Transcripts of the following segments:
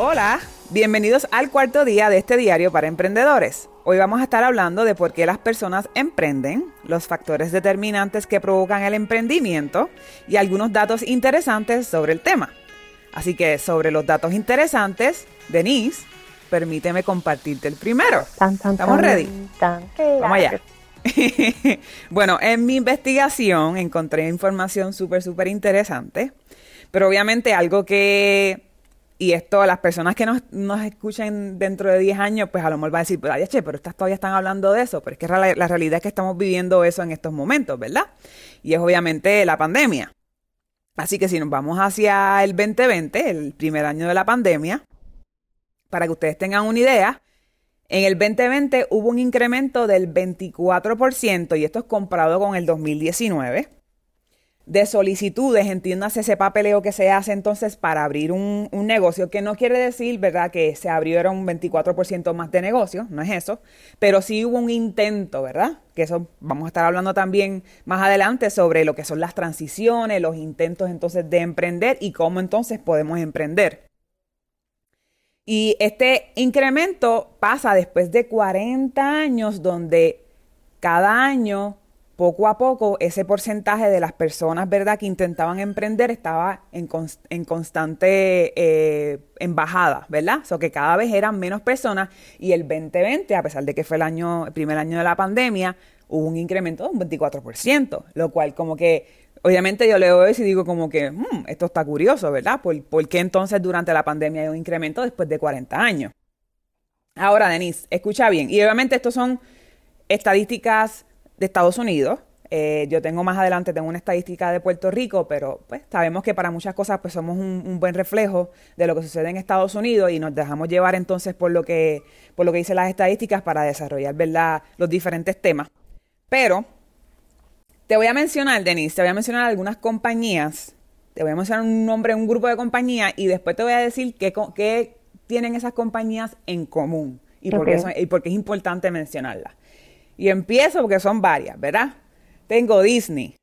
Hola, bienvenidos al cuarto día de este diario para emprendedores. Hoy vamos a estar hablando de por qué las personas emprenden, los factores determinantes que provocan el emprendimiento y algunos datos interesantes sobre el tema. Así que sobre los datos interesantes, Denise, permíteme compartirte el primero. ¿Estamos ready? Vamos allá. bueno, en mi investigación encontré información súper, súper interesante, pero obviamente algo que y esto, las personas que nos, nos escuchen dentro de 10 años, pues a lo mejor va a decir, ay, che, pero estas todavía están hablando de eso. Pero es que la, la realidad es que estamos viviendo eso en estos momentos, ¿verdad? Y es obviamente la pandemia. Así que si nos vamos hacia el 2020, el primer año de la pandemia, para que ustedes tengan una idea, en el 2020 hubo un incremento del 24%, y esto es comparado con el 2019 de solicitudes, entiéndase ese papeleo que se hace entonces para abrir un, negocio, que no quiere decir, ¿verdad?, que se abriera un 24% más de negocio, no es eso, pero sí hubo un intento, ¿verdad? Que eso vamos a estar hablando también más adelante sobre lo que son las transiciones, los intentos entonces de emprender y cómo entonces podemos emprender. Y este incremento pasa después de 40 años donde cada año poco a poco ese porcentaje de las personas, ¿verdad?, que intentaban emprender estaba en, en constante eh, embajada, ¿verdad? O sea, que cada vez eran menos personas y el 2020, a pesar de que fue el año, el primer año de la pandemia, hubo un incremento de un 24%, lo cual como que, obviamente yo leo eso y digo como que, hmm, esto está curioso, ¿verdad? ¿Por, ¿Por qué entonces durante la pandemia hay un incremento después de 40 años? Ahora, Denise, escucha bien, y obviamente estos son estadísticas de Estados Unidos. Eh, yo tengo más adelante, tengo una estadística de Puerto Rico, pero pues sabemos que para muchas cosas pues somos un, buen reflejo de lo que sucede en Estados Unidos y nos dejamos llevar entonces por lo que, por lo que dicen las estadísticas para desarrollar ¿verdad? los diferentes temas. Pero te voy a mencionar, Denise, te voy a mencionar algunas compañías, te voy a mencionar un nombre, un grupo de compañías y después te voy a decir qué, qué tienen esas compañías en común y, por qué y por qué es importante mencionarlas. Y empiezo porque son varias, ¿verdad? Tengo Disney,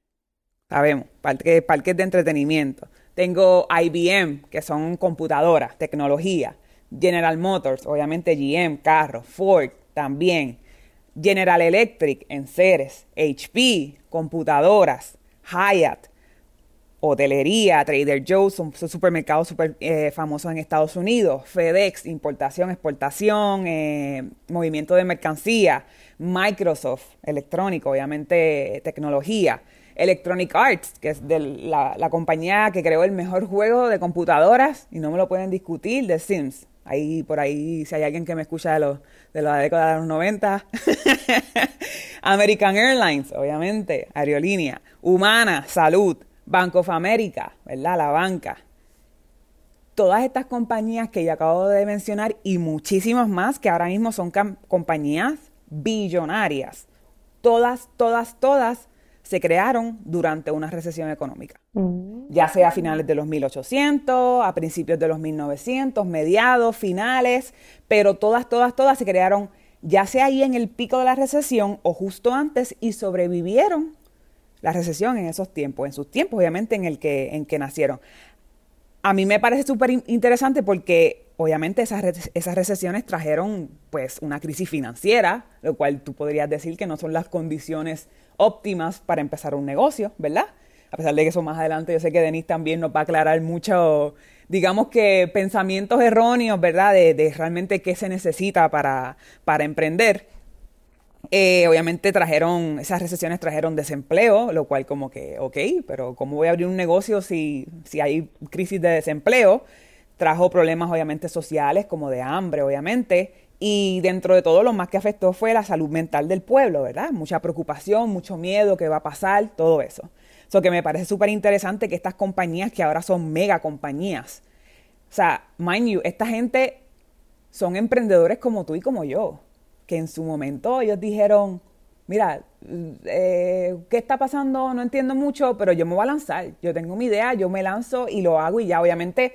sabemos, parques, parques de entretenimiento. Tengo IBM, que son computadoras, tecnología. General Motors, obviamente GM, carros. Ford también. General Electric, enseres. HP, computadoras. Hyatt, hotelería, Trader Joe's, son, supermercados super eh, famosos en Estados Unidos, FedEx, importación, exportación, eh, movimiento de mercancía, Microsoft, electrónico, obviamente tecnología, Electronic Arts, que es de la, compañía que creó el mejor juego de computadoras, y no me lo pueden discutir, The Sims. Ahí, por ahí, si hay alguien que me escucha de, los, de la década de los 90. American Airlines, obviamente, aerolínea. Humana, salud. Bank of America, ¿verdad? La banca. Todas estas compañías que ya acabo de mencionar y muchísimas más que ahora mismo son compañías billonarias. Todas, todas, todas se crearon durante una recesión económica. Mm. Ya sea a finales de los 1800, a principios de los 1900, mediados, finales, pero todas, todas, todas se crearon ya sea ahí en el pico de la recesión o justo antes y sobrevivieron la recesión en esos tiempos, en sus tiempos obviamente en el que, en que nacieron. A mí me parece súper interesante porque obviamente esas, esas recesiones trajeron pues una crisis financiera, lo cual tú podrías decir que no son las condiciones óptimas para empezar un negocio, ¿verdad? A pesar de que eso más adelante yo sé que Denise también nos va a aclarar mucho digamos que pensamientos erróneos, ¿verdad? De, realmente qué se necesita para, para emprender. Eh, obviamente trajeron, esas recesiones trajeron desempleo, lo cual como que, ok, pero ¿cómo voy a abrir un negocio si, si hay crisis de desempleo? Trajo problemas obviamente sociales, como de hambre, obviamente. Y dentro de todo, lo más que afectó fue la salud mental del pueblo, ¿verdad? Mucha preocupación, mucho miedo, qué va a pasar, todo eso. Eso que me parece súper interesante que estas compañías que ahora son mega compañías, o sea, mind you, esta gente son emprendedores como tú y como yo, que en su momento ellos dijeron, mira, eh, ¿qué está pasando? No entiendo mucho, pero yo me voy a lanzar, yo tengo mi idea, yo me lanzo y lo hago y ya, obviamente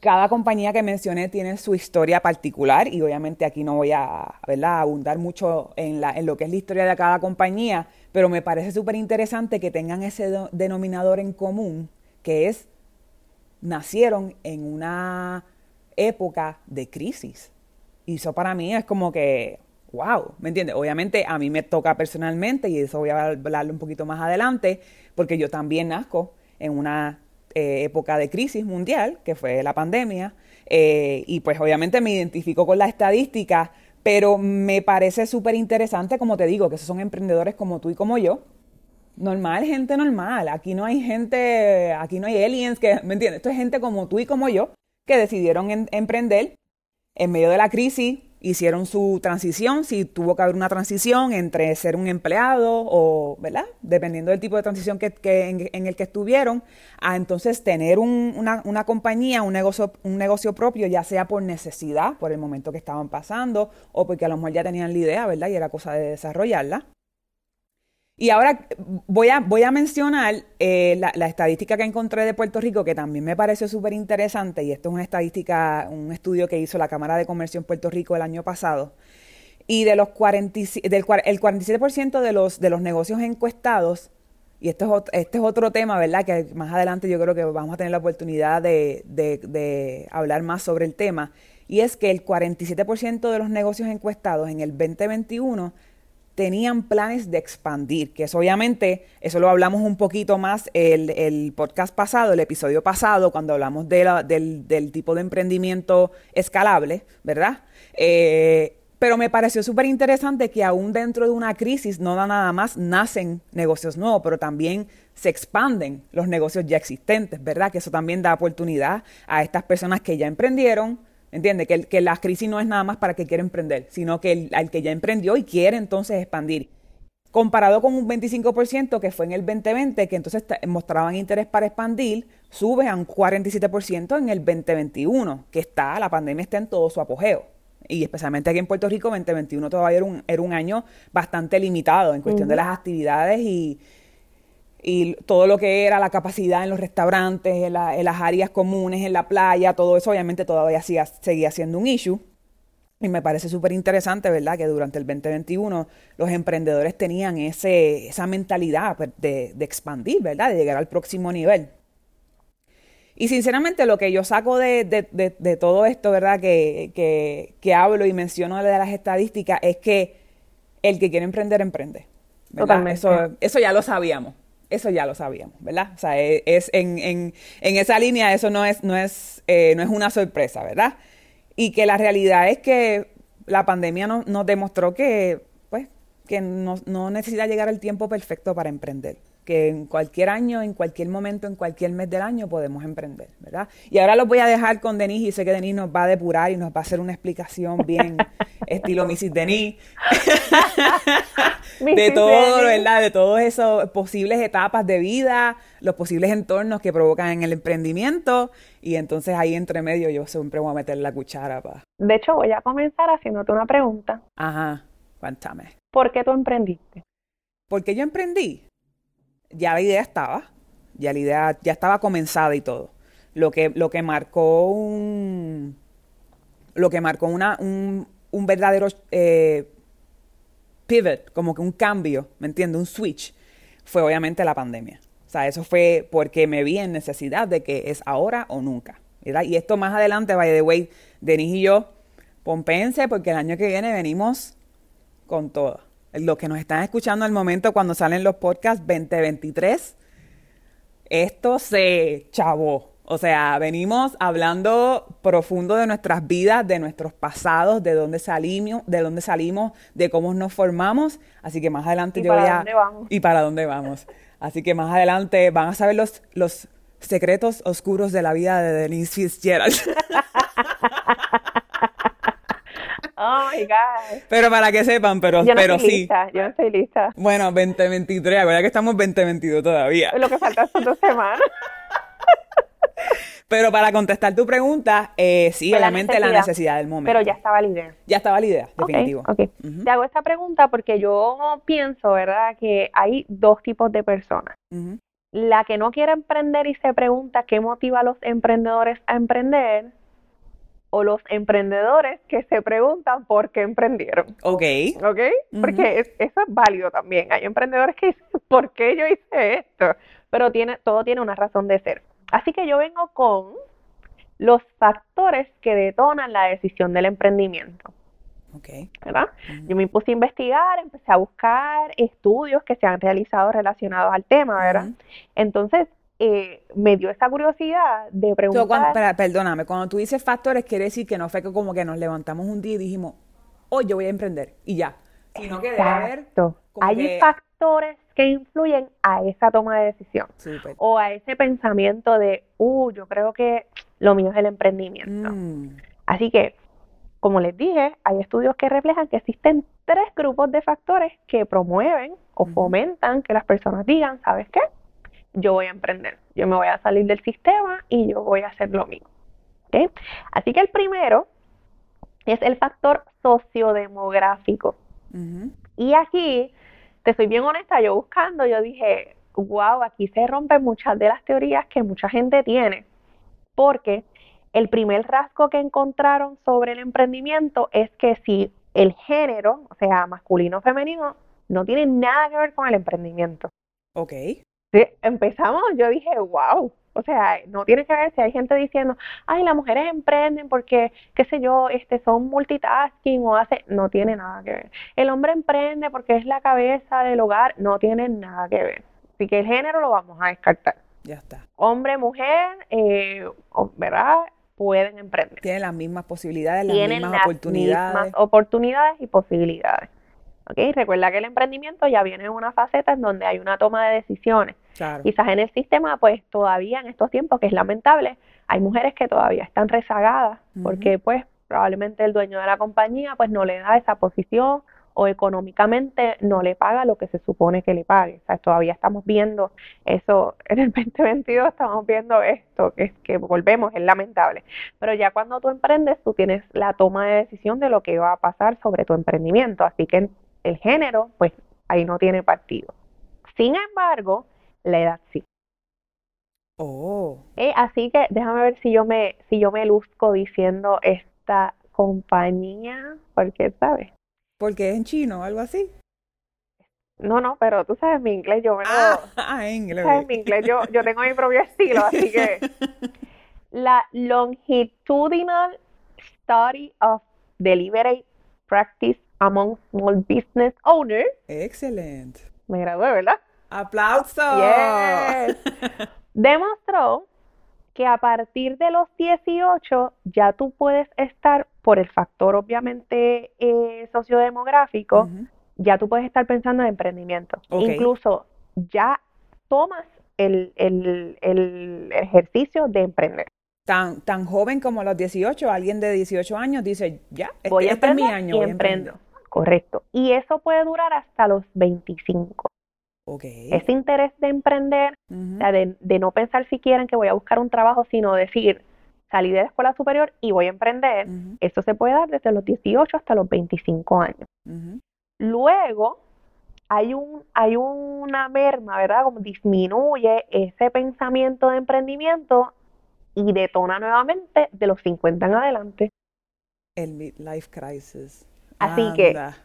cada compañía que mencioné tiene su historia particular y obviamente aquí no voy a abundar mucho en, la, en, lo que es la historia de cada compañía, pero me parece súper interesante que tengan ese denominador en común, que es, nacieron en una época de crisis. Y eso para mí es como que, wow, ¿me entiendes? Obviamente a mí me toca personalmente y eso voy a hablarlo un poquito más adelante, porque yo también nazco en una eh, época de crisis mundial, que fue la pandemia, eh, y pues obviamente me identifico con la estadística, pero me parece súper interesante, como te digo, que esos son emprendedores como tú y como yo. Normal, gente normal. Aquí no hay gente, aquí no hay aliens que, ¿me entiendes? Esto es gente como tú y como yo que decidieron emprender en medio de la crisis, hicieron su transición, si tuvo que haber una transición entre ser un empleado o, ¿verdad? Dependiendo del tipo de transición que, en, el que estuvieron, a entonces tener una, una, compañía, un negocio, un negocio propio, ya sea por necesidad, por el momento que estaban pasando, o porque a lo mejor ya tenían la idea, ¿verdad? Y era cosa de desarrollarla. Y ahora voy a, voy a mencionar eh, la, estadística que encontré de Puerto Rico, que también me pareció súper interesante, y esto es una estadística, un estudio que hizo la Cámara de Comercio en Puerto Rico el año pasado. Y de los 40, del, el 47% de los, de los negocios encuestados, y esto es, este es otro tema, ¿verdad? Que más adelante yo creo que vamos a tener la oportunidad de, de, hablar más sobre el tema, y es que el 47% de los negocios encuestados en el 2021 tenían planes de expandir, que eso obviamente, eso lo hablamos un poquito más el, el podcast pasado, el episodio pasado, cuando hablamos de del, del, tipo de emprendimiento escalable, ¿verdad? Eh, pero me pareció súper interesante que aún dentro de una crisis no nada más nacen negocios nuevos, pero también se expanden los negocios ya existentes, ¿verdad? Que eso también da oportunidad a estas personas que ya emprendieron, ¿Entiendes? Que, que, la crisis no es nada más para que quiera emprender, sino que el, que ya emprendió y quiere entonces expandir. Comparado con un 25% que fue en el 2020, que entonces mostraban interés para expandir, sube a un 47% en el 2021, que está, la pandemia está en todo su apogeo. Y especialmente aquí en Puerto Rico, 2021 todavía era un, era un año bastante limitado en cuestión de las actividades y, y todo lo que era la capacidad en los restaurantes, en, las áreas comunes, en la playa, todo eso obviamente todavía seguía siendo un issue. Y me parece súper interesante, ¿verdad?, que durante el 2021 los emprendedores tenían ese, esa mentalidad pues, de, expandir, ¿verdad?, de llegar al próximo nivel. Y sinceramente lo que yo saco de, todo esto, ¿verdad?, que, que, hablo y menciono de las estadísticas es que el que quiere emprender, emprende. Eso, eso ya lo sabíamos eso ya lo sabíamos, ¿verdad? O sea, e, es, en, en, en, esa línea eso no es, no, es, eh, no es una sorpresa, ¿verdad? Y que la realidad es que la pandemia nos demostró que, pues, que no, no necesita llegar el tiempo perfecto para emprender que en cualquier año, en cualquier momento, en cualquier mes del año podemos emprender, ¿verdad? Y ahora los voy a dejar con Denise y sé que Denise nos va a depurar y nos va a hacer una explicación bien estilo Mrs. Denise de todo, ¿verdad? De todas esas posibles etapas de vida, los posibles entornos que provocan en el emprendimiento y entonces ahí entre medio yo siempre voy a meter la cuchara para... De hecho, voy a comenzar haciéndote una pregunta. Ajá, cuéntame. ¿Por qué tú emprendiste? ¿Por qué yo emprendí? Ya la idea estaba, ya la idea ya estaba comenzada y todo. Lo que, lo que marcó un, lo que marcó una, un, un verdadero eh, pivot, como que un cambio, ¿me entiendes? Un switch, fue obviamente la pandemia. O sea, eso fue porque me vi en necesidad de que es ahora o nunca. ¿verdad? Y esto más adelante, by the way, Denis y yo, pompense, porque el año que viene venimos con todo los que nos están escuchando al momento cuando salen los podcasts 2023, esto se chavó. O sea, venimos hablando profundo de nuestras vidas, de nuestros pasados, de dónde salimos, de dónde salimos, de cómo nos formamos. Así que más adelante ¿Y yo para voy a dónde vamos? y para dónde vamos. Así que más adelante van a saber los los secretos oscuros de la vida de Denise Fitzgerald. Oh my God. pero para que sepan, pero Yo no pero estoy sí. lista, yo no estoy lista. Bueno, 2023, acuérdate que estamos en 2022 todavía. Lo que falta son dos semanas. Pero para contestar tu pregunta, eh, sí, la obviamente la necesidad. necesidad del momento. Pero ya estaba la idea. Ya estaba la idea, definitivo. ok. Ujú. Te hago esta pregunta porque yo pienso, ¿verdad?, que hay dos tipos de personas. La que no quiere emprender y se pregunta qué motiva a los emprendedores a emprender, o los emprendedores que se preguntan por qué emprendieron. Ok. ¿Ok? Porque es- eso es válido también. Hay emprendedores que dicen, ¿por qué yo hice esto? Pero tiene, todo tiene una razón de ser. Así que yo vengo con los factores que detonan la decisión del emprendimiento. Ok. ¿verdad? Yo me puse a investigar, empecé a buscar estudios que se han realizado relacionados al tema, ¿verdad? Entonces, eh, me dio esa curiosidad de So, preguntar. cuando- perdóname, cuando tú dices factores, quiere decir que no fue que como que nos levantamos un día y dijimos, hoy yo voy a emprender y ya. Sino que debe haber Hay que- factores que influyen a esa toma de decisión Súper. o a ese pensamiento de, uh, yo creo que lo mío es el emprendimiento. Mm, Así que, como les dije, hay estudios que reflejan que existen tres grupos de factores que promueven o fomentan que las personas digan, ¿sabes qué? Yo voy a emprender, yo me voy a salir del sistema y yo voy a hacer lo mío. ¿Ok? Así que el primero es el factor sociodemográfico. Y aquí, te soy bien honesta, yo buscando, yo dije, wow, aquí se rompen muchas de las teorías que mucha gente tiene, porque el primer rasgo que encontraron sobre el emprendimiento es que si el género, o sea, masculino o femenino, no tiene nada que ver con el emprendimiento. Ok. Sí, empezamos, yo dije, wow, o sea, no tiene que ver si hay gente diciendo, ay, las mujeres emprenden porque, qué sé yo, este, son multitasking o hace, no tiene nada que ver. El hombre emprende porque es la cabeza del hogar, no tiene nada que ver. Así que el género lo vamos a descartar. Ya está. Hombre, mujer, eh, ¿verdad? Pueden emprender. Tienen las mismas posibilidades, las Tienen mismas las oportunidades. mismas oportunidades y posibilidades. ¿Ok? Recuerda que el emprendimiento ya viene en una faceta en donde hay una toma de decisiones. Claro. Quizás en el sistema, pues todavía en estos tiempos, que es lamentable, hay mujeres que todavía están rezagadas porque pues probablemente el dueño de la compañía pues no le da esa posición o económicamente no le paga lo que se supone que le pague. O sea, todavía estamos viendo eso, en el 2022 estamos viendo esto, que es que volvemos, es lamentable. Pero ya cuando tú emprendes, tú tienes la toma de decisión de lo que va a pasar sobre tu emprendimiento. Así que el género, pues ahí no tiene partido. Sin embargo, la edad sí. Oh. Eh, así que déjame ver si yo me, si yo me luzco diciendo esta compañía, porque, ¿sabes? Porque es en chino o algo así. No, no, pero tú sabes mi inglés, yo me lo, Ah, ah, inglés. sabes mi inglés, yo, yo tengo mi propio estilo, así que la longitudinal study of deliberate practice among small business owners, Excelente. me gradué, ¿verdad? ¡Aplausos! Yes. demostró que a partir de los 18 ya tú puedes estar, por el factor obviamente eh, sociodemográfico, ya tú puedes estar pensando en emprendimiento. Incluso ya tomas el, el- el ejercicio de emprender. Tan, tan joven como los 18, alguien de 18 años dice, ya, este, Voy a este es mi año, y voy emprendo. Correcto. Y eso puede durar hasta los 25. Ok. Ese interés de emprender Ujú. O sea, de, de no pensar si quieren que voy a buscar un trabajo, sino decir, salí de la escuela superior y voy a emprender. Eso se puede dar desde los 18 hasta los 25 años. Luego, hay un, hay una merma, ¿verdad? Como disminuye ese pensamiento de emprendimiento y detona nuevamente de los 50 en adelante. El midlife crisis. Así que- Anda.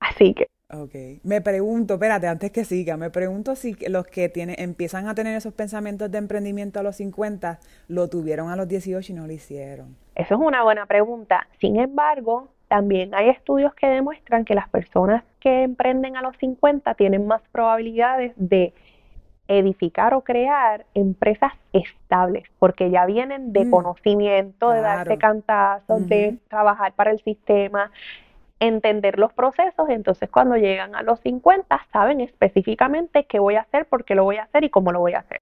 Así que, Ok. Me pregunto, espérate, antes que siga, me pregunto si que los que tienen, empiezan a tener esos pensamientos de emprendimiento a los 50 lo tuvieron a los 18 y no lo hicieron. eso es una buena pregunta. Sin embargo, también hay estudios que demuestran que las personas que emprenden a los 50 tienen más probabilidades de edificar o crear empresas estables, porque ya vienen de Mm, conocimiento, de darse cantazos, de Ujú. trabajar para el sistema, entender los procesos, y entonces cuando llegan a los 50 saben específicamente qué voy a hacer, por qué lo voy a hacer y cómo lo voy a hacer.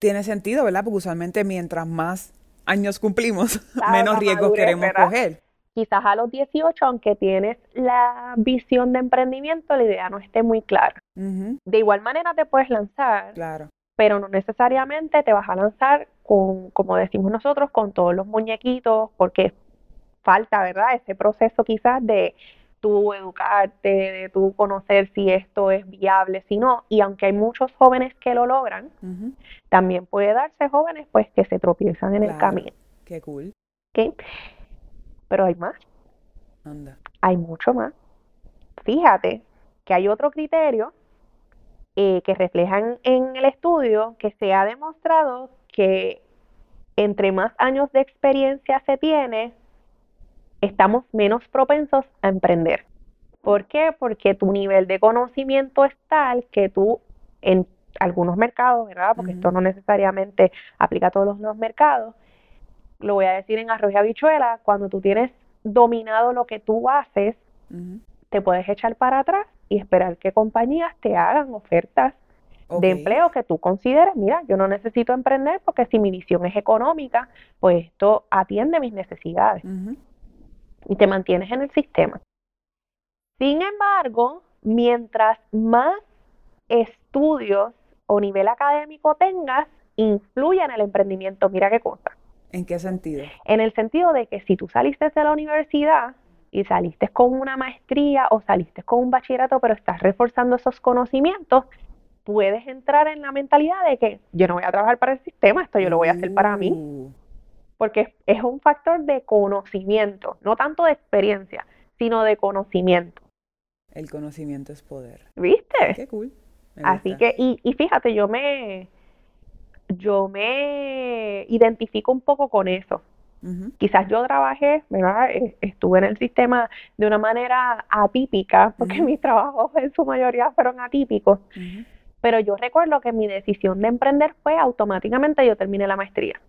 Tiene sentido, ¿verdad? Porque usualmente mientras más años cumplimos, Claro, menos riesgos madurez, queremos ¿verdad? coger. Quizás a los 18, aunque tienes la visión de emprendimiento, la idea no esté muy clara. De igual manera te puedes lanzar, Claro. pero no necesariamente te vas a lanzar con, como decimos nosotros, con todos los muñequitos, porque falta, ¿verdad? Ese proceso quizás de tú educarte, de tú conocer si esto es viable, si no. Y aunque hay muchos jóvenes que lo logran, también puede darse jóvenes pues que se tropiezan en el camino, Qué cool. ¿ok? Pero hay más, Anda. hay mucho más. Fíjate que hay otro criterio eh, que reflejan en el estudio que se ha demostrado que entre más años de experiencia se tiene, estamos menos propensos a emprender. ¿Por qué? Porque tu nivel de conocimiento es tal que tú en algunos mercados, ¿verdad? Porque esto no necesariamente aplica a todos los, mercados. Lo voy a decir en arroz y habichuela, cuando tú tienes dominado lo que tú haces, te puedes echar para atrás y esperar que compañías te hagan ofertas de empleo que tú consideres, mira, yo no necesito emprender porque si mi visión es económica, pues esto atiende mis necesidades y te mantienes en el sistema. Sin embargo, mientras más estudios o nivel académico tengas, influye en el emprendimiento. Mira qué cosa. ¿En qué sentido? En el sentido de que si tú saliste de la universidad y saliste con una maestría o saliste con un bachillerato, pero estás reforzando esos conocimientos, puedes entrar en la mentalidad de que yo no voy a trabajar para el sistema, esto yo lo voy a hacer para mí, Uh, porque es, un factor de conocimiento, no tanto de experiencia, sino de conocimiento. El conocimiento es poder. ¿Viste? Qué cool. Así que, y, y fíjate, yo me, yo me identifico un poco con eso. Quizás yo trabajé, ¿verdad? Eh, Estuve en el sistema de una manera atípica, porque mis trabajos en su mayoría fueron atípicos, pero yo recuerdo que mi decisión de emprender fue automáticamente yo terminé la maestría.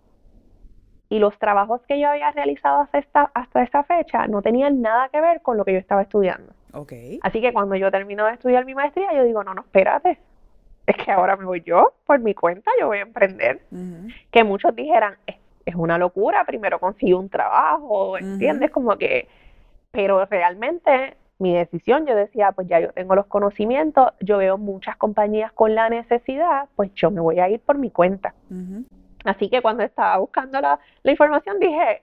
Y los trabajos que yo había realizado hasta esta, hasta fecha no tenían nada que ver con lo que yo estaba estudiando. Ok. Así que cuando yo termino de estudiar mi maestría, yo digo, no, no, espérate, es que ahora me voy yo, por mi cuenta, yo voy a emprender. Que muchos dijeran, es, es una locura, primero consigo un trabajo, ¿entiendes? Como que, pero realmente mi decisión, yo decía, pues ya yo tengo los conocimientos, yo veo muchas compañías con la necesidad, pues yo me voy a ir por mi cuenta. Así que cuando estaba buscando la, la información dije,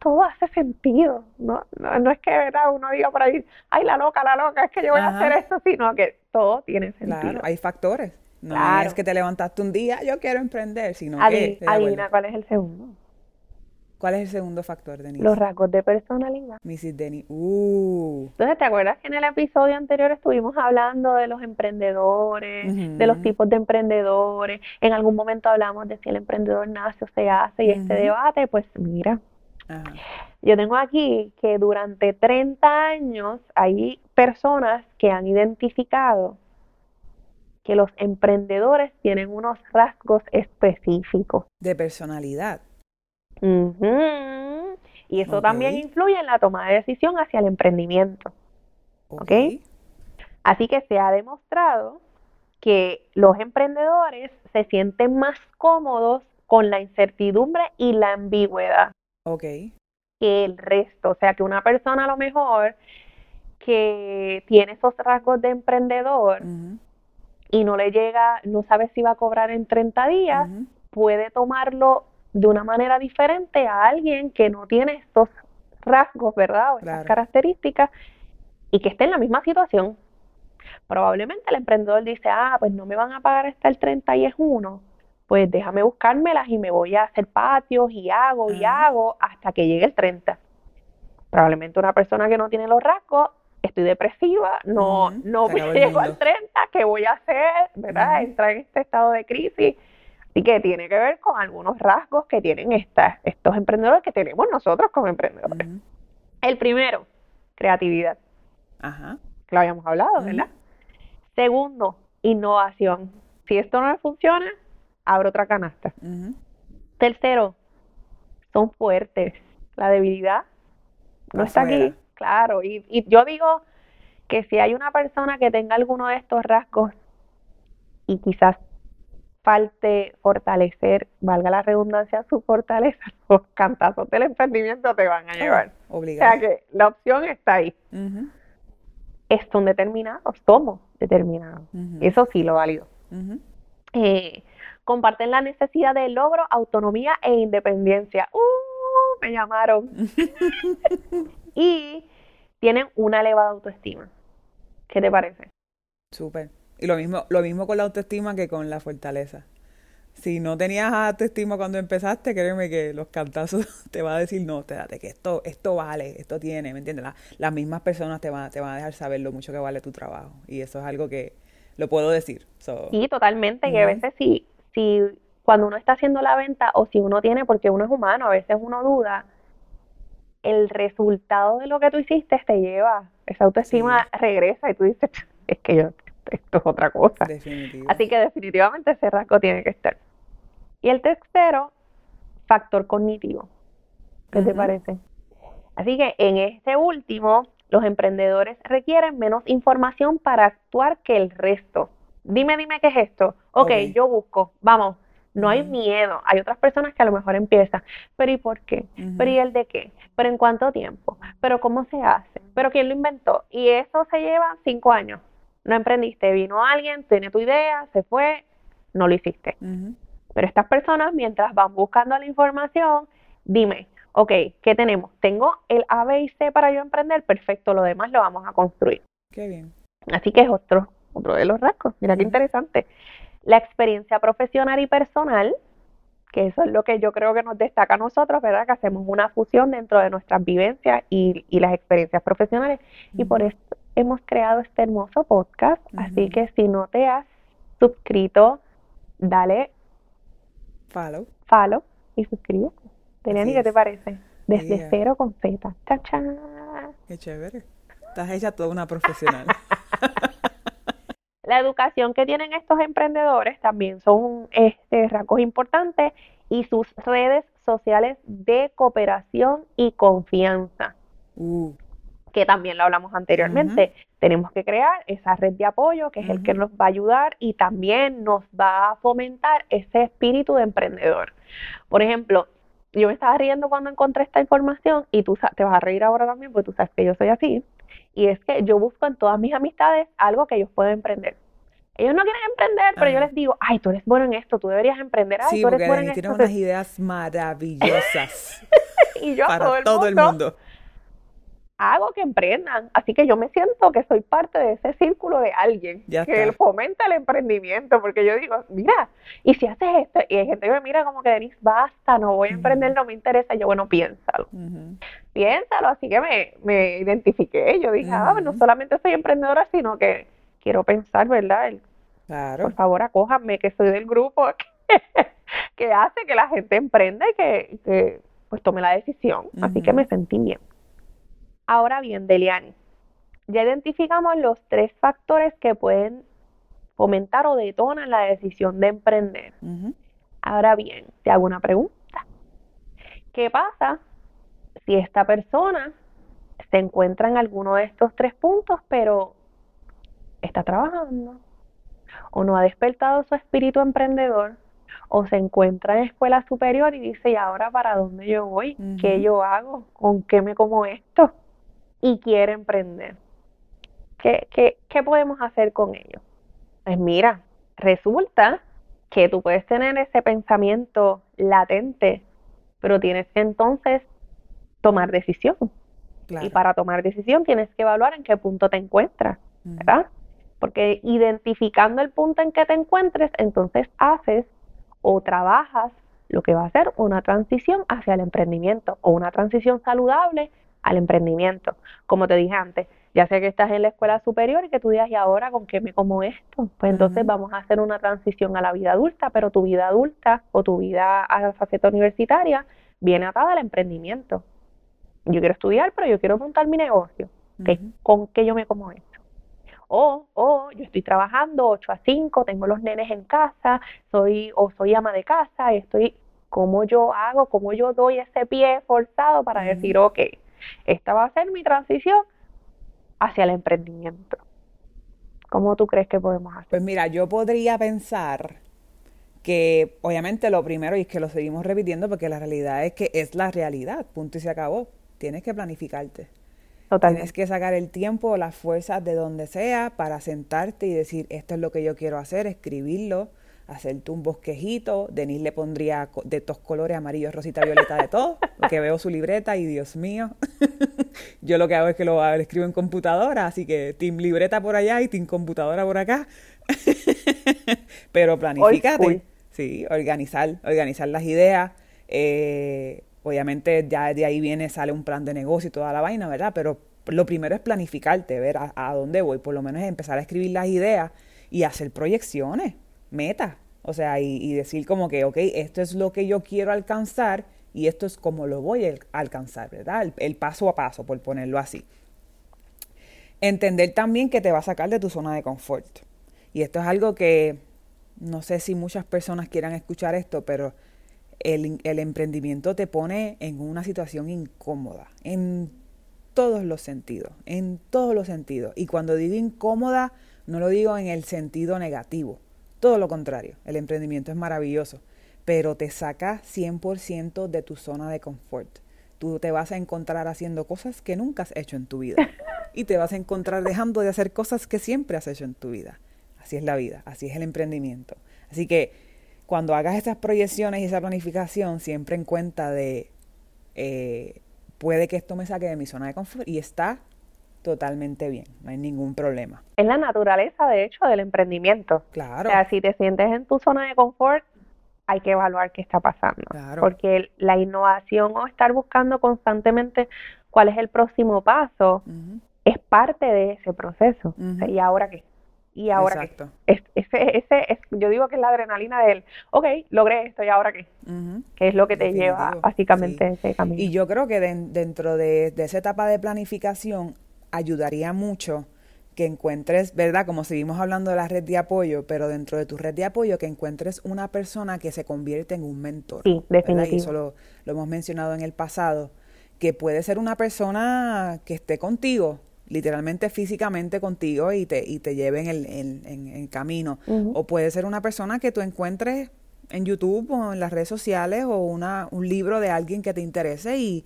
todo hace sentido, ¿no? No, no es que ¿verdad? uno diga por ahí, ay, la loca, la loca, es que yo voy a hacer esto, sino que todo tiene sentido. Claro, hay factores. No Claro. es que te levantaste un día, yo quiero emprender, sino que... adivina cuál es el segundo. ¿Cuál es el segundo factor, Denise? Los rasgos de personalidad. Mrs. Denny. Uh, Entonces, ¿te acuerdas que en el episodio anterior estuvimos hablando de los emprendedores, de los tipos de emprendedores? En algún momento hablamos de si el emprendedor nace o se hace y este debate, pues mira, ajá. yo tengo aquí que durante 30 años hay personas que han identificado que los emprendedores tienen unos rasgos específicos. De personalidad. Y eso también influye en la toma de decisión hacia el emprendimiento. ¿Ok? Así que se ha demostrado que los emprendedores se sienten más cómodos con la incertidumbre y la ambigüedad Ok. que el resto. O sea, que una persona a lo mejor que tiene esos rasgos de emprendedor y no le llega, no sabe si va a cobrar en 30 días, puede tomarlo de una manera diferente a alguien que no tiene estos rasgos, ¿verdad? O estas Claro. características y que esté en la misma situación. Probablemente el emprendedor dice, ah, pues no me van a pagar hasta el 30 y es uno, pues déjame buscármelas y me voy a hacer patios y hago y hago hasta que llegue el 30. Probablemente una persona que no tiene los rasgos, estoy depresiva, no, no me acabó el llego al mundo. 30, ¿qué voy a hacer? ¿Verdad? Entra en este estado de crisis. Así que tiene que ver con algunos rasgos que tienen estas, estos emprendedores que tenemos nosotros como emprendedores. El primero, creatividad, Ajá. que lo habíamos hablado. ¿verdad? Segundo, innovación. Si esto no me funciona, abro otra canasta. Tercero, son fuertes. La debilidad no está aquí, claro. Y, y yo digo que si hay una persona que tenga alguno de estos rasgos y quizás falte fortalecer, valga la redundancia, su fortaleza, los cantazos del emprendimiento te van a oh, llevar. O sea que la opción está ahí. Son determinados, somos determinados. Eso sí lo valido. Eh, comparten la necesidad de logro, autonomía e independencia. ¡Uh! Me llamaron. y tienen una elevada autoestima. ¿Qué te parece? Súper. Y lo mismo, lo mismo con la autoestima que con la fortaleza. Si no tenías autoestima cuando empezaste, créeme que los cantazos te van a decir, no, espérate, que esto, esto vale, esto tiene, ¿me entiendes? las mismas personas te van, te van a dejar saber lo mucho que vale tu trabajo. Y eso es algo que lo puedo decir. sí, totalmente. Que a veces si, si cuando uno está haciendo la venta o si uno tiene, porque uno es humano, a veces uno duda, el resultado de lo que tú hiciste te lleva, esa autoestima regresa y tú dices, es que yo esto es otra cosa. Así que definitivamente ese rasgo tiene que estar. Y el tercero, factor cognitivo. ¿Qué te parece? Así que en este último, los emprendedores requieren menos información para actuar que el resto. Dime, dime qué es esto. Ok, yo busco, vamos. No hay miedo. Hay otras personas que a lo mejor empiezan, pero ¿y por qué? ¿Pero y el de qué? ¿Pero en cuánto tiempo? ¿Pero cómo se hace? ¿Pero quién lo inventó? Y eso se lleva cinco años no emprendiste, vino alguien, tiene tu idea, se fue, no lo hiciste. Pero estas personas, mientras van buscando la información, dime, ok, ¿qué tenemos? Tengo el A, B y C para yo emprender, perfecto, lo demás lo vamos a construir. Qué bien. Así que es otro, otro de los rasgos. Mira qué interesante. La experiencia profesional y personal, que eso es lo que yo creo que nos destaca a nosotros, ¿verdad? Que hacemos una fusión dentro de nuestras vivencias y, las experiencias profesionales. Y por eso hemos creado este hermoso podcast, así que si no te has suscrito, dale follow, follow y suscríbete. Teniani, ¿qué te parece? Desde cero con Z. ¡Chachán! Qué chévere. Estás hecha toda una profesional. La educación que tienen estos emprendedores también son este, rasgos importantes y sus redes sociales de cooperación y confianza. Uh que también lo hablamos anteriormente. Tenemos que crear esa red de apoyo que es el que nos va a ayudar y también nos va a fomentar ese espíritu de emprendedor. Por ejemplo, yo me estaba riendo cuando encontré esta información y tú te vas a reír ahora también porque tú sabes que yo soy así. Y es que yo busco en todas mis amistades algo que ellos puedan emprender. Ellos no quieren emprender, pero yo les digo, ay, tú eres bueno en esto, tú deberías emprender. Ay, sí, tú eres bueno en esto. unas ideas maravillosas y yo para todo el mundo hago que emprendan. Así que yo me siento que soy parte de ese círculo de alguien que fomenta el emprendimiento, porque yo digo, mira, y si haces esto, y hay gente que me mira como que Denise, basta, no voy a emprender, no me interesa. yo, bueno, piénsalo. Piénsalo, así que me, me identifiqué. Yo dije, ah, no solamente soy emprendedora, sino que quiero pensar, ¿verdad? claro. Por favor, acójanme, que soy del grupo que, hace que la gente emprenda y que, pues tome la decisión. Así que me sentí bien. Ahora bien, Deliani, ya identificamos los tres factores que pueden fomentar o detonan la decisión de emprender. Ahora bien, te hago una pregunta. ¿Qué pasa si esta persona se encuentra en alguno de estos tres puntos, pero está trabajando o no ha despertado su espíritu emprendedor o se encuentra en escuela superior y dice, ¿y ahora para dónde yo voy? ¿Qué yo hago? ¿Con qué me como esto? Y quiere emprender. ¿Qué, qué, qué podemos hacer con ello? Pues mira, resulta que tú puedes tener ese pensamiento latente, pero tienes que entonces tomar decisión. Y para tomar decisión tienes que evaluar en qué punto te encuentras, ¿verdad? Porque identificando el punto en que te encuentres, entonces haces o trabajas lo que va a ser una transición hacia el emprendimiento o una transición saludable al emprendimiento. Como te dije antes, ya sé que estás en la escuela superior y que tú digas, ¿y ahora con qué me como esto? Pues entonces vamos a hacer una transición a la vida adulta, pero tu vida adulta o tu vida a la faceta universitaria viene atada al emprendimiento. Yo quiero estudiar, pero yo quiero montar mi negocio. ¿Con qué yo me como esto? O, o yo estoy trabajando 8 a 5, tengo los nenes en casa, soy o soy ama de casa, y estoy, ¿cómo yo hago? ¿Cómo yo doy ese pie forzado para decir, ok, esta va a ser mi transición hacia el emprendimiento? ¿Cómo tú crees que podemos hacer? Pues mira, yo podría pensar que obviamente lo primero, y es que lo seguimos repitiendo porque la realidad es que es la realidad, punto y se acabó. Tienes que planificarte. Tienes que sacar el tiempo, las fuerzas de donde sea para sentarte y decir, esto es lo que yo quiero hacer, escribirlo, hacerte un bosquejito. Denis le pondría de todos colores, amarillo, rosita, violeta, de todo, porque veo su libreta y Dios mío. yo lo que hago es que lo, escribo en computadora, así que team libreta por allá y team computadora por acá. Pero planifícate. Sí, organizar, organizar las ideas. Eh, obviamente ya de ahí viene, sale un plan de negocio y toda la vaina, ¿verdad? Pero lo primero es planificarte, ver a, dónde voy, por lo menos es empezar a escribir las ideas y hacer proyecciones, metas. O sea, y, decir como que, ok, esto es lo que yo quiero alcanzar y esto es como lo voy a alcanzar, ¿verdad? el paso a paso, por ponerlo así. Entender también que te va a sacar de tu zona de confort. Y esto es algo que no sé si muchas personas quieran escuchar esto, pero el, emprendimiento te pone en una situación incómoda, en todos los sentidos, en todos los sentidos. Y cuando digo incómoda, no lo digo en el sentido negativo, todo lo contrario, el emprendimiento es maravilloso, pero te saca 100% de tu zona de confort. Tú te vas a encontrar haciendo cosas que nunca has hecho en tu vida y te vas a encontrar dejando de hacer cosas que siempre has hecho en tu vida. Así es la vida, así es el emprendimiento. Así que cuando hagas esas proyecciones y esa planificación, siempre en cuenta de, eh, puede que esto me saque de mi zona de confort y está totalmente bien, no hay ningún problema. Es la naturaleza, de hecho, del emprendimiento. Claro. O sea, si te sientes en tu zona de confort, hay que evaluar qué está pasando. Claro. Porque la innovación o estar buscando constantemente cuál es el próximo paso es parte de ese proceso. ¿Y ahora qué? y ahora Exacto. qué. ese, ese, yo digo que es la adrenalina del, ok, logré esto y ahora qué. Que es lo que te lleva básicamente ese camino. Y yo creo que dentro de, esa etapa de planificación ayudaría mucho que encuentres, ¿verdad? Como seguimos hablando de la red de apoyo, pero dentro de tu red de apoyo que encuentres una persona que se convierte en un mentor. Sí, definitivamente. Y eso lo, lo hemos mencionado en el pasado, que puede ser una persona que esté contigo, literalmente físicamente contigo y te, y te lleve en el, en, el camino. O puede ser una persona que tú encuentres en YouTube o en las redes sociales o una, un libro de alguien que te interese y,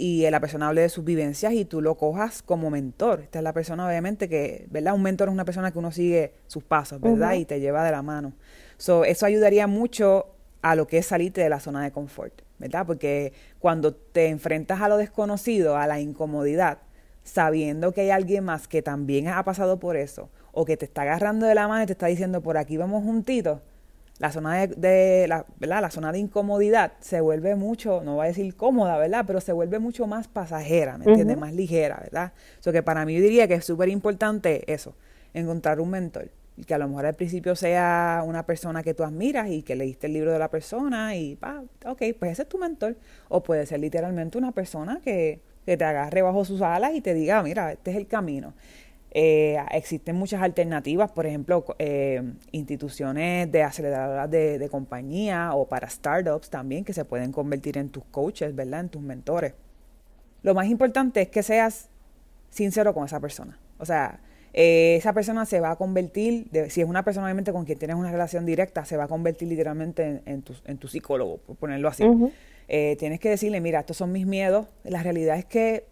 y la persona hable de sus vivencias y tú lo cojas como mentor. Esta es la persona, obviamente, que, ¿verdad? Un mentor es una persona que uno sigue sus pasos, ¿verdad? Y te lleva de la mano. So, eso ayudaría mucho a lo que es salirte de la zona de confort, ¿verdad? Porque cuando te enfrentas a lo desconocido, a la incomodidad, sabiendo que hay alguien más que también ha pasado por eso, o que te está agarrando de la mano y te está diciendo por aquí vamos juntitos, la zona de, la, ¿verdad? la zona de incomodidad se vuelve mucho, no voy a decir cómoda, ¿verdad? Pero se vuelve mucho más pasajera, ¿me entiendes? Más ligera, ¿verdad? O que para mí yo diría que es súper importante eso, encontrar un mentor. Y que a lo mejor al principio sea una persona que tú admiras y que leíste el libro de la persona y, pa, ok, pues ese es tu mentor. O puede ser literalmente una persona que, que te agarre bajo sus alas y te diga, mira, este es el camino. Eh, existen muchas alternativas, por ejemplo, eh, instituciones de aceleradoras de, de, compañía o para startups también que se pueden convertir en tus coaches, ¿verdad? En tus mentores. Lo más importante es que seas sincero con esa persona. O sea, eh, esa persona se va a convertir, si es una persona obviamente con quien tienes una relación directa, se va a convertir literalmente en, tu, en tu, psicólogo, por ponerlo así. Tienes que decirle, mira, estos son mis miedos. La realidad es que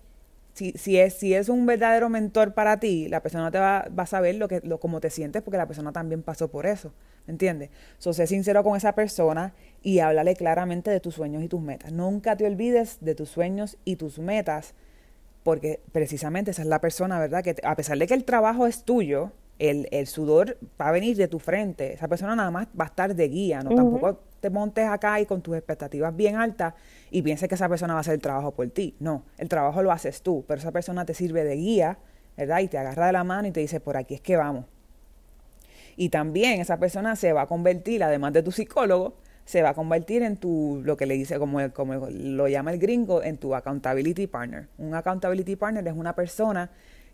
si, si, es, si es un verdadero mentor para ti, la persona te va, va a saber lo que, lo, cómo te sientes porque la persona también pasó por eso. ¿Me entiendes? So, sé sincero con esa persona y háblale claramente de tus sueños y tus metas. Nunca te olvides de tus sueños y tus metas porque precisamente esa es la persona, ¿verdad? Que a pesar de que el trabajo es tuyo, el, el, sudor va a venir de tu frente. Esa persona nada más va a estar de guía, ¿no? Tampoco te montes acá y con tus expectativas bien altas y pienses que esa persona va a hacer el trabajo por ti. No, el trabajo lo haces tú, pero esa persona te sirve de guía, ¿verdad? Y te agarra de la mano y te dice, por aquí es que vamos. Y también esa persona se va a convertir, además de tu psicólogo, se va a convertir en tu, lo que le dice, como, como lo llama el gringo, en tu accountability partner. Un accountability partner es una persona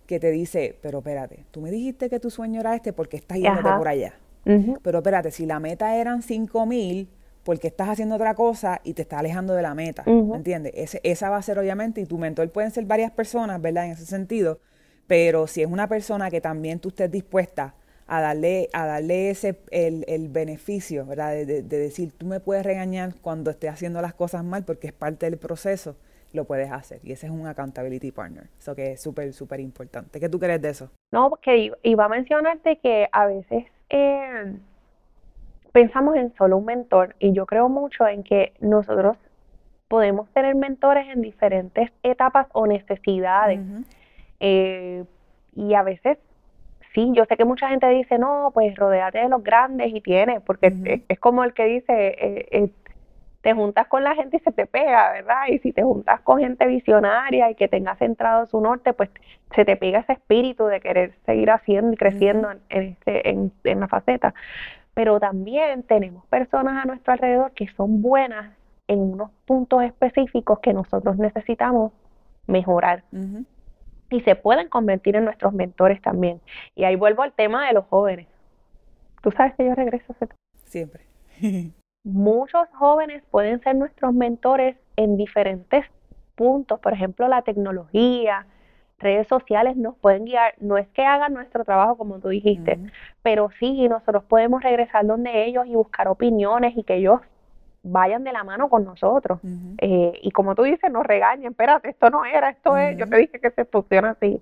que te dice, pero espérate, tú me dijiste que tu sueño era este porque estás yéndote por allá. Pero espérate, si la meta eran cinco mil, porque estás haciendo otra cosa y te está alejando de la meta, ¿me entiendes? Ese, esa va a ser obviamente, y tu mentor pueden ser varias personas, ¿verdad? En ese sentido, pero si es una persona que también tú estés dispuesta a darle, a darle ese, el, el beneficio, ¿verdad? De, de, decir, tú me puedes regañar cuando esté haciendo las cosas mal porque es parte del proceso, lo puedes hacer. Y ese es un accountability partner. Eso que es súper, súper importante. ¿Qué tú crees de eso? No, porque iba a mencionarte que a veces... Eh, pensamos en solo un mentor y yo creo mucho en que nosotros podemos tener mentores en diferentes etapas o necesidades. Eh, y a veces, sí, yo sé que mucha gente dice, no, pues rodeate de los grandes y tienes, porque es, como el que dice, eh, eh, te juntas con la gente y se te pega, ¿verdad? Y si te juntas con gente visionaria y que tenga centrado su norte, pues se te pega ese espíritu de querer seguir haciendo y creciendo en, este, en, en la faceta pero también tenemos personas a nuestro alrededor que son buenas en unos puntos específicos que nosotros necesitamos mejorar. Y se pueden convertir en nuestros mentores también. Y ahí vuelvo al tema de los jóvenes. Tú sabes que yo regreso a ese Siempre. Muchos jóvenes pueden ser nuestros mentores en diferentes puntos, por ejemplo, la tecnología, redes sociales nos pueden guiar. No es que hagan nuestro trabajo como tú dijiste, pero sí nosotros podemos regresar donde ellos y buscar opiniones y que ellos vayan de la mano con nosotros. Eh, y como tú dices, nos regañen, espérate, esto no era, esto es, yo te dije que se funciona así.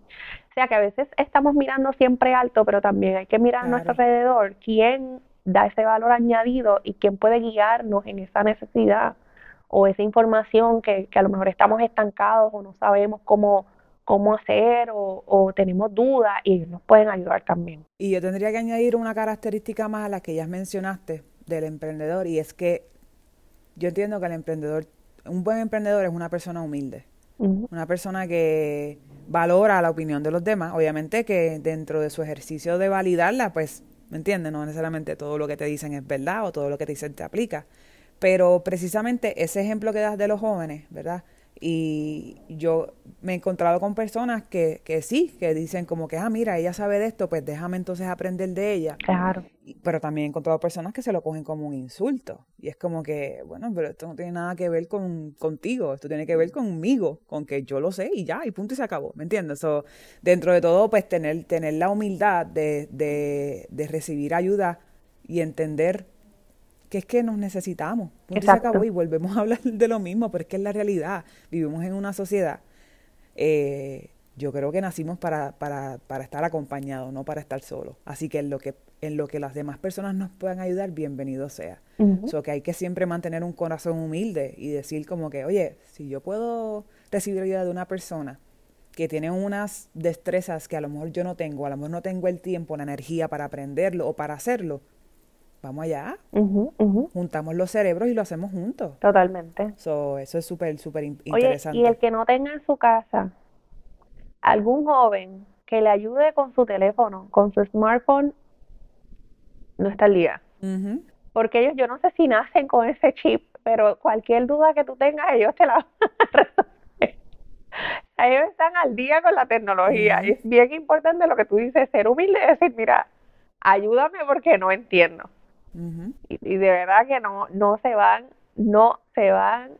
O sea que a veces estamos mirando siempre alto, pero también hay que mirar a nuestro alrededor quién da ese valor añadido y quién puede guiarnos en esa necesidad o esa información que, que a lo mejor estamos estancados o no sabemos cómo cómo hacer o, tenemos dudas y ellos nos pueden ayudar también. Y yo tendría que añadir una característica más a la que ya mencionaste del emprendedor y es que yo entiendo que el emprendedor, un buen emprendedor es una persona humilde, una persona que valora la opinión de los demás, obviamente que dentro de su ejercicio de validarla, pues, ¿me entiendes? No necesariamente todo lo que te dicen es verdad o todo lo que te dicen te aplica, pero precisamente ese ejemplo que das de los jóvenes, ¿verdad? Y yo me he encontrado con personas que, que sí, que dicen como que, ah, mira, ella sabe de esto, pues déjame entonces aprender de ella. Claro. Pero también he encontrado personas que se lo cogen como un insulto. Y es como que, bueno, pero esto no tiene nada que ver con contigo, esto tiene que ver conmigo, con que yo lo sé y ya, y punto y se acabó, ¿me entiendes? So, dentro de todo, pues tener, tener la humildad de, de, de recibir ayuda y entender que es que nos necesitamos. Punto se acabó y volvemos a hablar de lo mismo, pero es que es la realidad. Vivimos en una sociedad. Eh, yo creo que nacimos para, para, para estar acompañados, no para estar solos. Así que en lo que en lo que las demás personas nos puedan ayudar, bienvenido sea. Uh que hay que siempre mantener un corazón humilde y decir como que, oye, si yo puedo recibir ayuda de una persona que tiene unas destrezas que a lo mejor yo no tengo, a lo mejor no tengo el tiempo, la energía para aprenderlo o para hacerlo, vamos allá, juntamos los cerebros y lo hacemos juntos. Totalmente. eso es súper, súper interesante. y el que no tenga en su casa algún joven que le ayude con su teléfono, con su smartphone, no está al día. Porque ellos, yo no sé si nacen con ese chip, pero cualquier duda que tú tengas, ellos te la van a resolver. Ellos están al día con la tecnología. Y es bien importante lo que tú dices, ser humilde y decir, mira, ayúdame porque no entiendo y, de verdad que no, no se van, no se van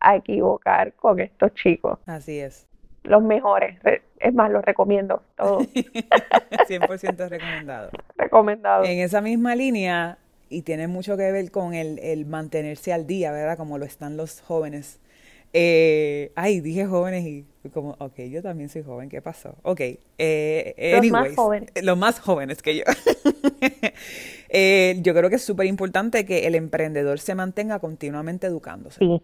a equivocar con estos chicos. Así es. Los mejores, es más, los recomiendo todos. 100% recomendado. recomendado. En esa misma línea, y tiene mucho que ver con el, el mantenerse al día, ¿verdad? Como lo están los jóvenes. Eh, ay, dije jóvenes y como, ok, yo también soy joven, ¿qué pasó? Ok, eh, los más jóvenes. Los más jóvenes que yo. Eh, yo creo que es súper importante que el emprendedor se mantenga continuamente educándose. Sí.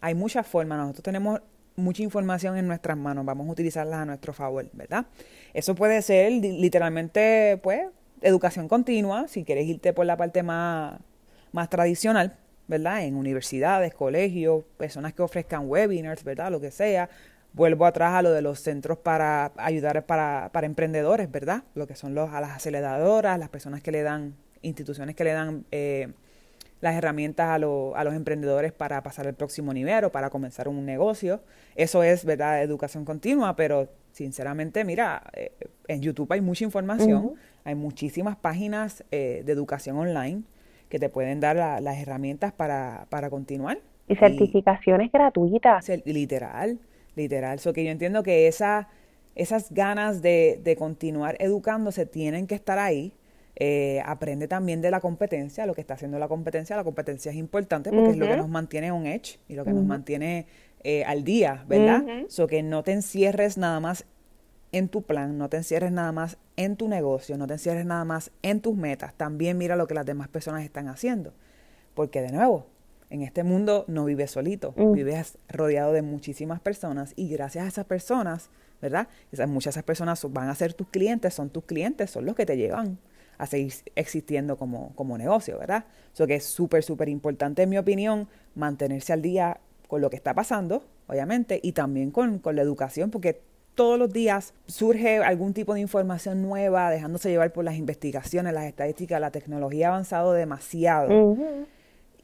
Hay muchas formas, nosotros tenemos mucha información en nuestras manos, vamos a utilizarlas a nuestro favor, ¿verdad? Eso puede ser literalmente, pues, educación continua, si quieres irte por la parte más, más tradicional, ¿verdad? En universidades, colegios, personas que ofrezcan webinars, ¿verdad? Lo que sea. Vuelvo atrás a lo de los centros para ayudar para, para emprendedores, ¿verdad? Lo que son los, a las aceleradoras, las personas que le dan, instituciones que le dan eh, las herramientas a, a, los emprendedores para pasar al próximo nivel o para comenzar un negocio. Eso es, ¿verdad?, educación continua, pero sinceramente, mira, eh, en YouTube hay mucha información, hay muchísimas páginas eh, de educación online que te pueden dar las herramientas para, para continuar. Y certificaciones gratuitas. Literal, literal. So que yo entiendo que esa, esas ganas de, de continuar educándose tienen que estar ahí eh, aprende también de la competencia, lo que está haciendo la competencia. La competencia es importante porque es lo que nos mantiene un edge y lo que nos mantiene eh, al día, ¿verdad? So que no te encierres nada más en tu plan, no te encierres nada más en tu negocio, no te encierres nada más en tus metas. También mira lo que las demás personas están haciendo. Porque de nuevo, en este mundo no vives solito, vives rodeado de muchísimas personas y gracias a esas personas, ¿verdad? Esas, muchas de esas personas van a ser tus clientes, son tus clientes, son los que te llevan a seguir existiendo como, como negocio, ¿verdad? Eso que es súper, súper importante, en mi opinión, mantenerse al día con lo que está pasando, obviamente, y también con, con la educación, porque todos los días surge algún tipo de información nueva, dejándose llevar por las investigaciones, las estadísticas, la tecnología ha avanzado demasiado.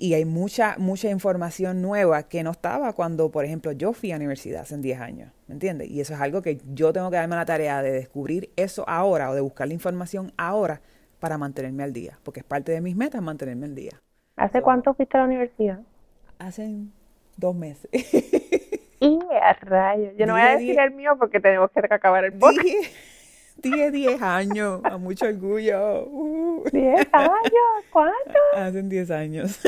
Y hay mucha, mucha información nueva que no estaba cuando, por ejemplo, yo fui a la universidad hace 10 años, ¿me entiendes? Y eso es algo que yo tengo que darme la tarea de descubrir eso ahora o de buscar la información ahora para mantenerme al día, porque es parte de mis metas mantenerme al día. ¿Hace cuánto fuiste a la universidad? Hace dos meses. y a rayos. Yo no voy a decir el mío porque tenemos que acabar el podcast. 10, 10 años, a mucho orgullo. 10 años, ¿cuánto? Hacen 10 años.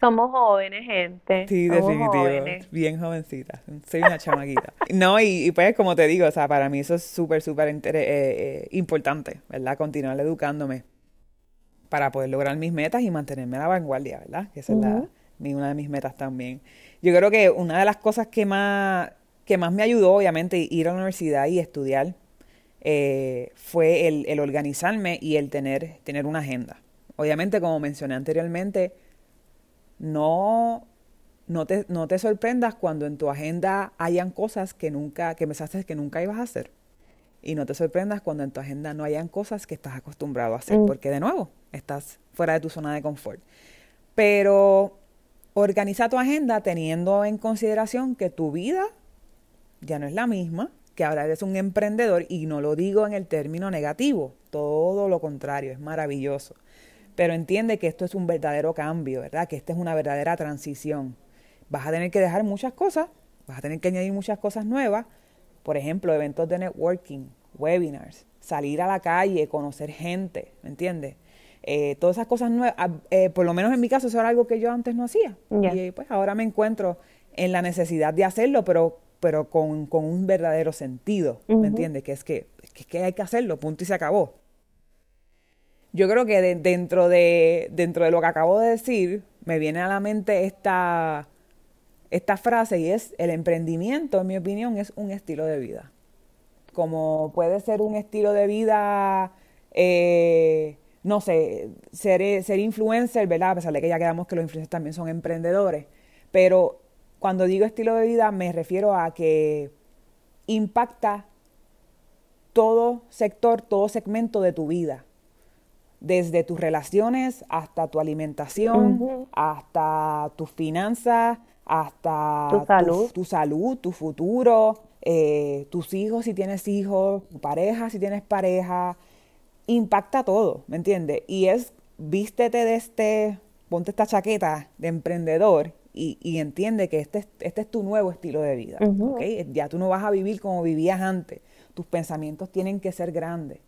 Somos jóvenes, gente. Sí, definitivo. Bien jovencita. Soy una chamaquita. No, y, pues como te digo, o sea, para mí eso es súper, súper eh, eh, importante, ¿verdad? Continuar educándome para poder lograr mis metas y mantenerme a la vanguardia, ¿verdad? Que esa es la, una de mis metas también. Yo creo que una de las cosas que más, que más me ayudó, obviamente, ir a la universidad y estudiar, eh, fue el, el, organizarme y el tener, tener una agenda. Obviamente, como mencioné anteriormente, no, no, te, no te sorprendas cuando en tu agenda hayan cosas que nunca, que pensaste que nunca ibas a hacer. Y no te sorprendas cuando en tu agenda no hayan cosas que estás acostumbrado a hacer, mm. porque de nuevo, estás fuera de tu zona de confort. Pero organiza tu agenda teniendo en consideración que tu vida ya no es la misma, que ahora eres un emprendedor y no lo digo en el término negativo, todo lo contrario, es maravilloso pero entiende que esto es un verdadero cambio, ¿verdad? Que esta es una verdadera transición. Vas a tener que dejar muchas cosas, vas a tener que añadir muchas cosas nuevas, por ejemplo, eventos de networking, webinars, salir a la calle, conocer gente, ¿me entiendes? Eh, todas esas cosas nuevas, ah, eh, por lo menos en mi caso, eso era algo que yo antes no hacía. Y pues ahora me encuentro en la necesidad de hacerlo, pero, pero con, un verdadero sentido, ¿me entiendes? Que es que, que que hay que hacerlo, punto y se acabó yo creo que dentro, de, dentro de lo que acabo de decir, me viene a la mente esta, esta frase y es, el emprendimiento, en mi opinión, es un estilo de vida. Como puede ser un estilo de vida, eh, no sé, ser, ser influencer, ¿verdad? A pesar de que ya quedamos que los influencers también son emprendedores. Pero cuando digo estilo de vida me refiero a que impacta todo sector, todo segmento de tu vida. Desde tus relaciones hasta tu alimentación, hasta tus finanzas, hasta tu salud, tu, salud, tu futuro, eh, tus hijos si tienes hijos, tu pareja si tienes pareja, impacta todo, ¿me entiendes? Y es, vístete de este, ponte esta chaqueta de emprendedor y, entiende que este, este es tu nuevo estilo de vida, Ya tú no vas a vivir como vivías antes, tus pensamientos tienen que ser grandes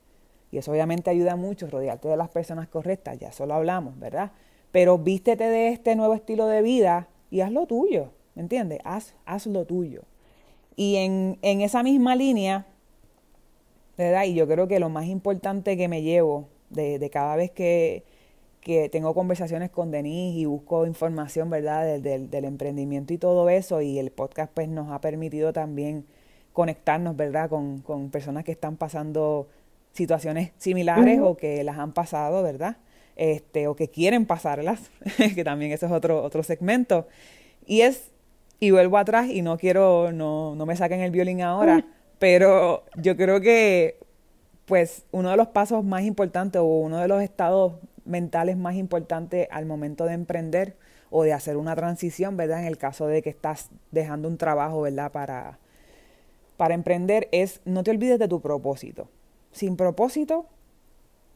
y eso obviamente ayuda mucho, rodearte de las personas correctas, ya solo hablamos, ¿verdad? Pero vístete de este nuevo estilo de vida y haz lo tuyo, ¿me entiendes? Haz, haz lo tuyo. Y en, en esa misma línea, ¿verdad? Y yo creo que lo más importante que me llevo de, de cada vez que, que, tengo conversaciones con Denise y busco información, ¿verdad? Del, del, emprendimiento y todo eso, y el podcast pues nos ha permitido también conectarnos, ¿verdad? Con, con personas que están pasando situaciones similares o que las han pasado, ¿verdad? Este, o que quieren pasarlas, que también eso es otro, otro segmento. Y es, y vuelvo atrás y no quiero, no, no me saquen el violín ahora, pero yo creo que pues uno de los pasos más importantes o uno de los estados mentales más importantes al momento de emprender o de hacer una transición, ¿verdad? En el caso de que estás dejando un trabajo, ¿verdad? Para, para emprender es no te olvides de tu propósito. Sin propósito,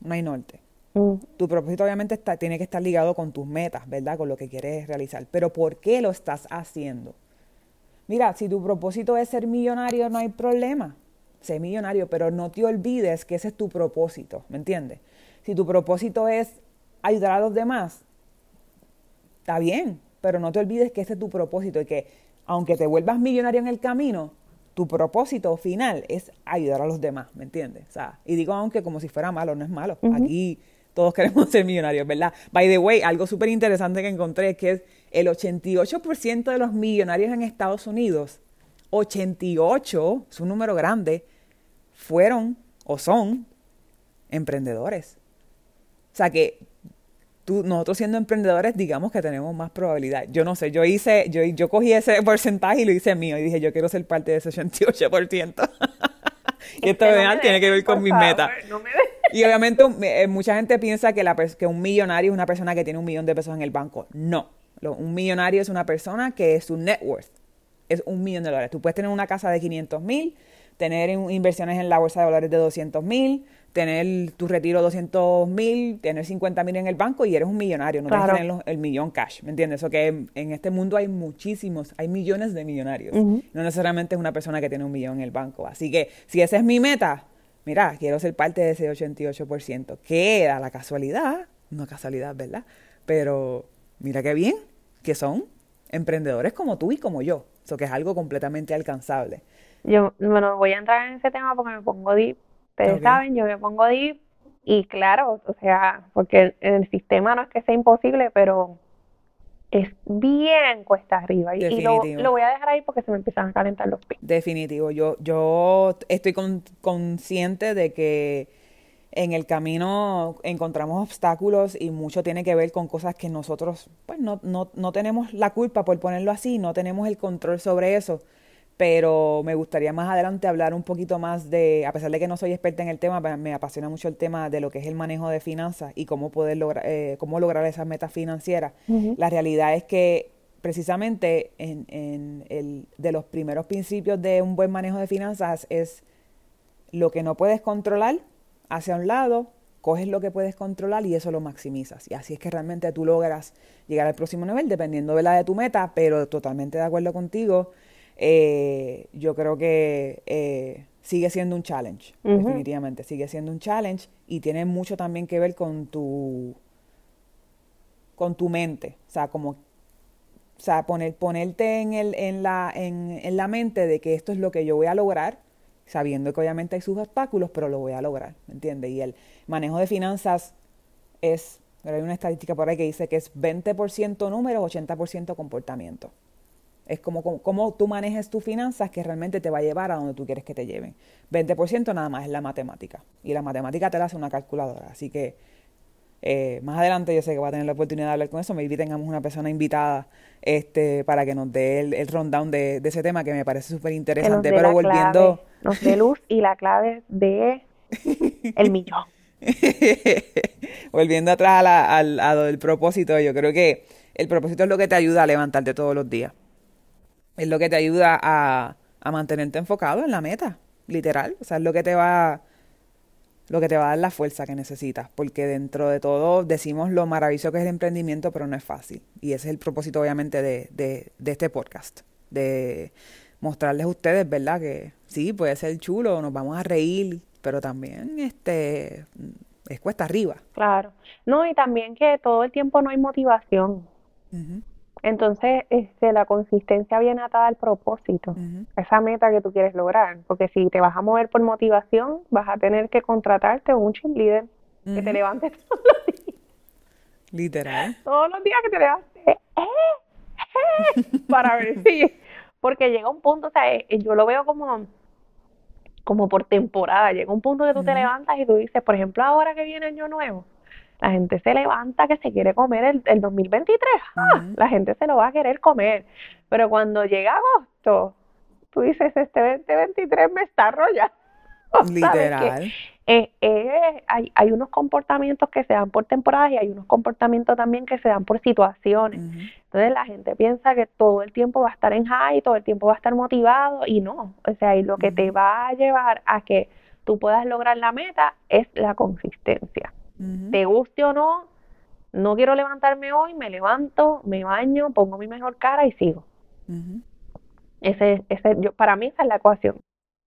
no hay norte. Mm. Tu propósito obviamente está, tiene que estar ligado con tus metas, ¿verdad? Con lo que quieres realizar. Pero ¿por qué lo estás haciendo? Mira, si tu propósito es ser millonario, no hay problema. Sé millonario, pero no te olvides que ese es tu propósito, ¿me entiendes? Si tu propósito es ayudar a los demás, está bien, pero no te olvides que ese es tu propósito y que aunque te vuelvas millonario en el camino, tu propósito final es ayudar a los demás, ¿me entiendes? O sea, y digo aunque como si fuera malo, no es malo. Aquí todos queremos ser millonarios, ¿verdad? By the way, algo súper interesante que encontré es que el 88% de los millonarios en Estados Unidos, 88, es un número grande, fueron o son emprendedores. O sea que tú, nosotros siendo emprendedores, digamos que tenemos más probabilidad. Yo no sé, yo hice, yo, yo cogí ese porcentaje y lo hice mío y dije, yo quiero ser parte de ese 88%. y esto tiene que ver con mis metas. y obviamente eh, mucha gente piensa que, la, que un millonario es una persona que tiene un millón de pesos en el banco. No, un millonario es una persona que es su net worth es un millón de dólares. Tú puedes tener una casa de 500 mil, tener inversiones en la bolsa de dólares de 200 mil, tener tu retiro 200 mil, tener 50 mil en el banco y eres un millonario, no tienes que tener el millón cash, ¿me entiendes? Eso que en, este mundo hay muchísimos, hay millones de millonarios, no necesariamente es una persona que tiene un millón en el banco. Así que si esa es mi meta, mira, quiero ser parte de ese 88%, que da la casualidad, no casualidad, ¿verdad? Pero mira qué bien, que son emprendedores como tú y como yo, eso que es algo completamente alcanzable. Yo, bueno, voy a entrar en ese tema porque me pongo deep Ustedes saben, yo me pongo deep y claro, o sea, porque en el sistema no es que sea imposible, pero es bien cuesta arriba. Y, lo, voy a dejar ahí porque se me empiezan a calentar los pies. Definitivo. Yo, yo estoy consciente de que en el camino encontramos obstáculos y mucho tiene que ver con cosas que nosotros pues no, no, no tenemos la culpa, por ponerlo así, no tenemos el control sobre eso pero me gustaría más adelante hablar un poquito más de, a pesar de que no soy experta en el tema, me apasiona mucho el tema de lo que es el manejo de finanzas y cómo poder lograr, eh, cómo lograr esas metas financieras. La realidad es que precisamente en, en el, de los primeros principios de un buen manejo de finanzas es lo que no puedes controlar hacia un lado, coges lo que puedes controlar y eso lo maximizas. Y así es que realmente tú logras llegar al próximo nivel dependiendo de la de tu meta, pero totalmente de acuerdo contigo eh, yo creo que eh, sigue siendo un challenge, definitivamente, sigue siendo un challenge y tiene mucho también que ver con tu con tu mente, o sea, como o sea, poner, ponerte en, el, en, la, en, en la mente de que esto es lo que yo voy a lograr, sabiendo que obviamente hay sus obstáculos, pero lo voy a lograr, ¿me entiendes? Y el manejo de finanzas es, hay una estadística por ahí que dice que es 20% números, 80% comportamiento. Es como, como, tú manejes tus finanzas que realmente te va a llevar a donde tú quieres que te lleven. 20% nada más es la matemática. Y la matemática te la hace una calculadora. Así que eh, más adelante yo sé que voy a tener la oportunidad de hablar con eso. Maybe tengamos una persona invitada este, para que nos dé el, el rundown de, ese tema que me parece súper interesante. Pero volviendo... nos dé luz y la clave de el millón. volviendo atrás a, a, del propósito, yo creo que el propósito es lo que te ayuda a levantarte todos los días es lo que te ayuda a, a mantenerte enfocado en la meta, literal. O sea, es lo que te va lo que te va a dar la fuerza que necesitas, porque dentro de todo decimos lo maravilloso que es el emprendimiento, pero no es fácil. Y ese es el propósito, obviamente, de, de, de este podcast, de mostrarles a ustedes, ¿verdad? Que sí, puede ser chulo, nos vamos a reír, pero también este es cuesta arriba. Claro. No, y también que todo el tiempo no hay motivación. Entonces, este, la consistencia viene atada al propósito, esa meta que tú quieres lograr. Porque si te vas a mover por motivación, vas a tener que contratarte un chip leader que te levantes todos los días. Literal. Todos los días que te levantes, ¡eh! ¡eh! para ver si. Porque llega un punto, o sea, eh, yo lo veo como como por temporada. Llega un punto que tú te levantas y tú dices, por ejemplo, ahora que viene año nuevo, la gente se levanta que se quiere comer el, el 2023. ¡Ah! La gente se lo va a querer comer. Pero cuando llega agosto, tú dices, este 2023 me está arrollando. Literal. Eh, eh, hay, hay unos comportamientos que se dan por temporadas y hay unos comportamientos también que se dan por situaciones. Entonces la gente piensa que todo el tiempo va a estar en high, todo el tiempo va a estar motivado y no. O sea, y lo que te va a llevar a que tú puedas lograr la meta es la consistencia. Te guste o no, no quiero levantarme hoy, me levanto, me baño, pongo mi mejor cara y sigo. Ese, ese, yo, para mí esa es la ecuación.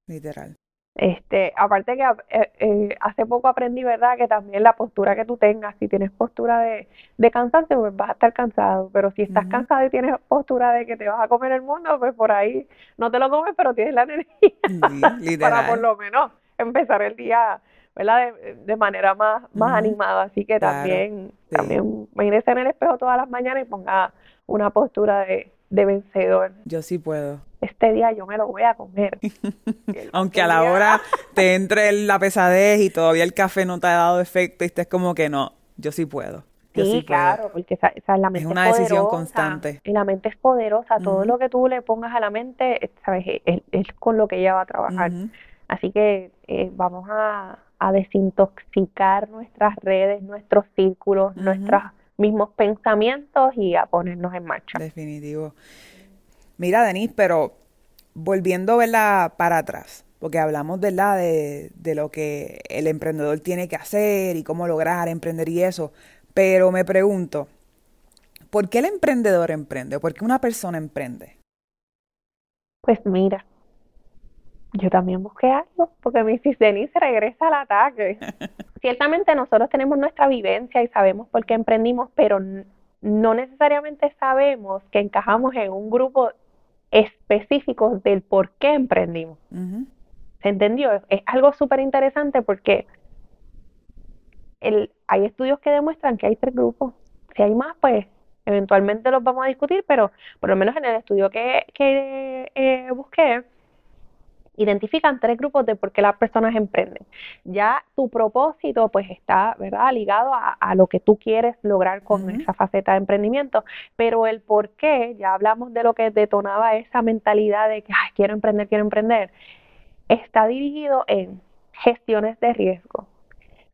Literal. Este, aparte que eh, eh, hace poco aprendí, ¿verdad? Que también la postura que tú tengas, si tienes postura de, de cansancio, pues vas a estar cansado, pero si estás cansado y tienes postura de que te vas a comer el mundo, pues por ahí no te lo comes, pero tienes la energía para por lo menos empezar el día, ¿verdad? De, manera más, más animada, así que también, también imagínese en el espejo todas las mañanas y ponga una postura de, de vencedor. Yo sí puedo este día yo me lo voy a comer. Aunque a la hora te entre la pesadez y todavía el café no te ha dado efecto y estés como que no, yo sí puedo. sí, claro, porque esa, la mente es una decisión constante. Y la mente es poderosa. Todo lo que tú le pongas a la mente, sabes, es, con lo que ella va a trabajar. Así que eh, vamos a, desintoxicar nuestras redes, nuestros círculos, nuestros mismos pensamientos y a ponernos en marcha. Definitivo. Mira, Denise, pero volviendo ¿verdad? para atrás, porque hablamos ¿verdad? De, de lo que el emprendedor tiene que hacer y cómo lograr emprender y eso, pero me pregunto, ¿por qué el emprendedor emprende? ¿Por qué una persona emprende? Pues mira, yo también busqué algo, porque mi Denise regresa al ataque. Ciertamente nosotros tenemos nuestra vivencia y sabemos por qué emprendimos, pero no necesariamente sabemos que encajamos en un grupo específicos del por qué emprendimos. ¿Se entendió? Es, algo súper interesante porque el, hay estudios que demuestran que hay tres grupos. Si hay más, pues eventualmente los vamos a discutir, pero por lo menos en el estudio que, que eh, busqué, identifican tres grupos de por qué las personas emprenden. Ya tu propósito pues está, ¿verdad?, ligado a, lo que tú quieres lograr con esa faceta de emprendimiento, pero el por qué, ya hablamos de lo que detonaba esa mentalidad de que, ay, quiero emprender, quiero emprender, está dirigido en gestiones de riesgo.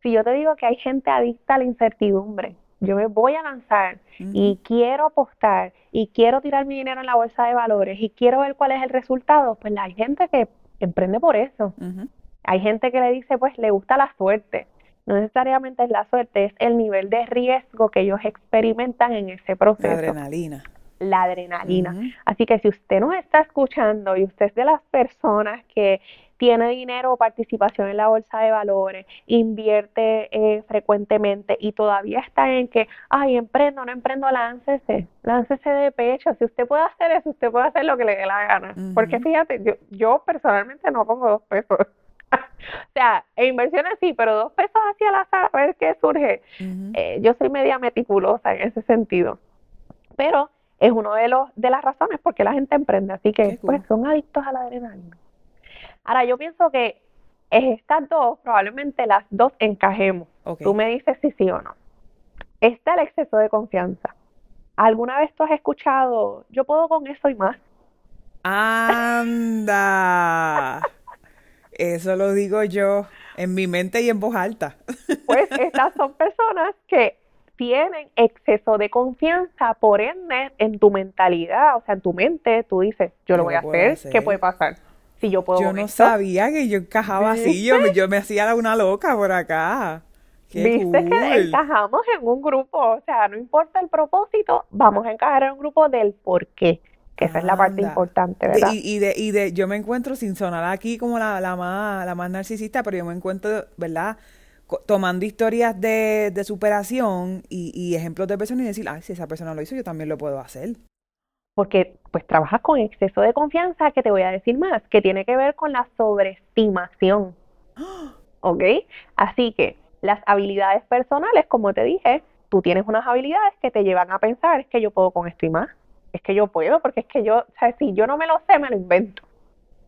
Si yo te digo que hay gente adicta a la incertidumbre, yo me voy a lanzar y quiero apostar y quiero tirar mi dinero en la bolsa de valores y quiero ver cuál es el resultado, pues hay gente que emprende por eso. Hay gente que le dice, pues le gusta la suerte. No necesariamente es la suerte, es el nivel de riesgo que ellos experimentan en ese proceso. La adrenalina. La adrenalina. Así que si usted nos está escuchando y usted es de las personas que tiene dinero o participación en la bolsa de valores, invierte eh, frecuentemente y todavía está en que, ay, emprendo, no emprendo, láncese, láncese de pecho. Si usted puede hacer eso, usted puede hacer lo que le dé la gana. Porque fíjate, yo, yo personalmente no pongo dos pesos. o sea, inversiones sí, pero dos pesos hacia la azar a ver qué surge. Eh, yo soy media meticulosa en ese sentido. Pero es uno de los de las razones por qué la gente emprende. Así que, pues, son adictos a la adrenalina. Ahora, yo pienso que estas dos, probablemente las dos encajemos. Tú me dices si sí o no. Está el exceso de confianza. ¿Alguna vez tú has escuchado, yo puedo con eso y más? Anda. Eso lo digo yo en mi mente y en voz alta. Pues estas son personas que tienen exceso de confianza, por ende, en tu mentalidad, o sea, en tu mente, tú dices, yo lo voy a hacer, ¿qué puede pasar? Yo no sabía que yo encajaba así, yo, yo, me hacía una loca por acá. ¿Viste que encajamos en un grupo? O sea, no importa el propósito, vamos a encajar en un grupo del por qué. Que esa es la parte importante, ¿verdad? y, de, y de, yo me encuentro sin sonar aquí como la, la, más, la más narcisista, pero yo me encuentro, ¿verdad? tomando historias de, de superación y, y, ejemplos de personas y decir, ay, si esa persona lo hizo, yo también lo puedo hacer porque pues trabajas con exceso de confianza, que te voy a decir más, que tiene que ver con la sobreestimación. ¿Ok? Así que las habilidades personales, como te dije, tú tienes unas habilidades que te llevan a pensar, es que yo puedo con esto y más, es que yo puedo, porque es que yo, o sea, si yo no me lo sé, me lo invento.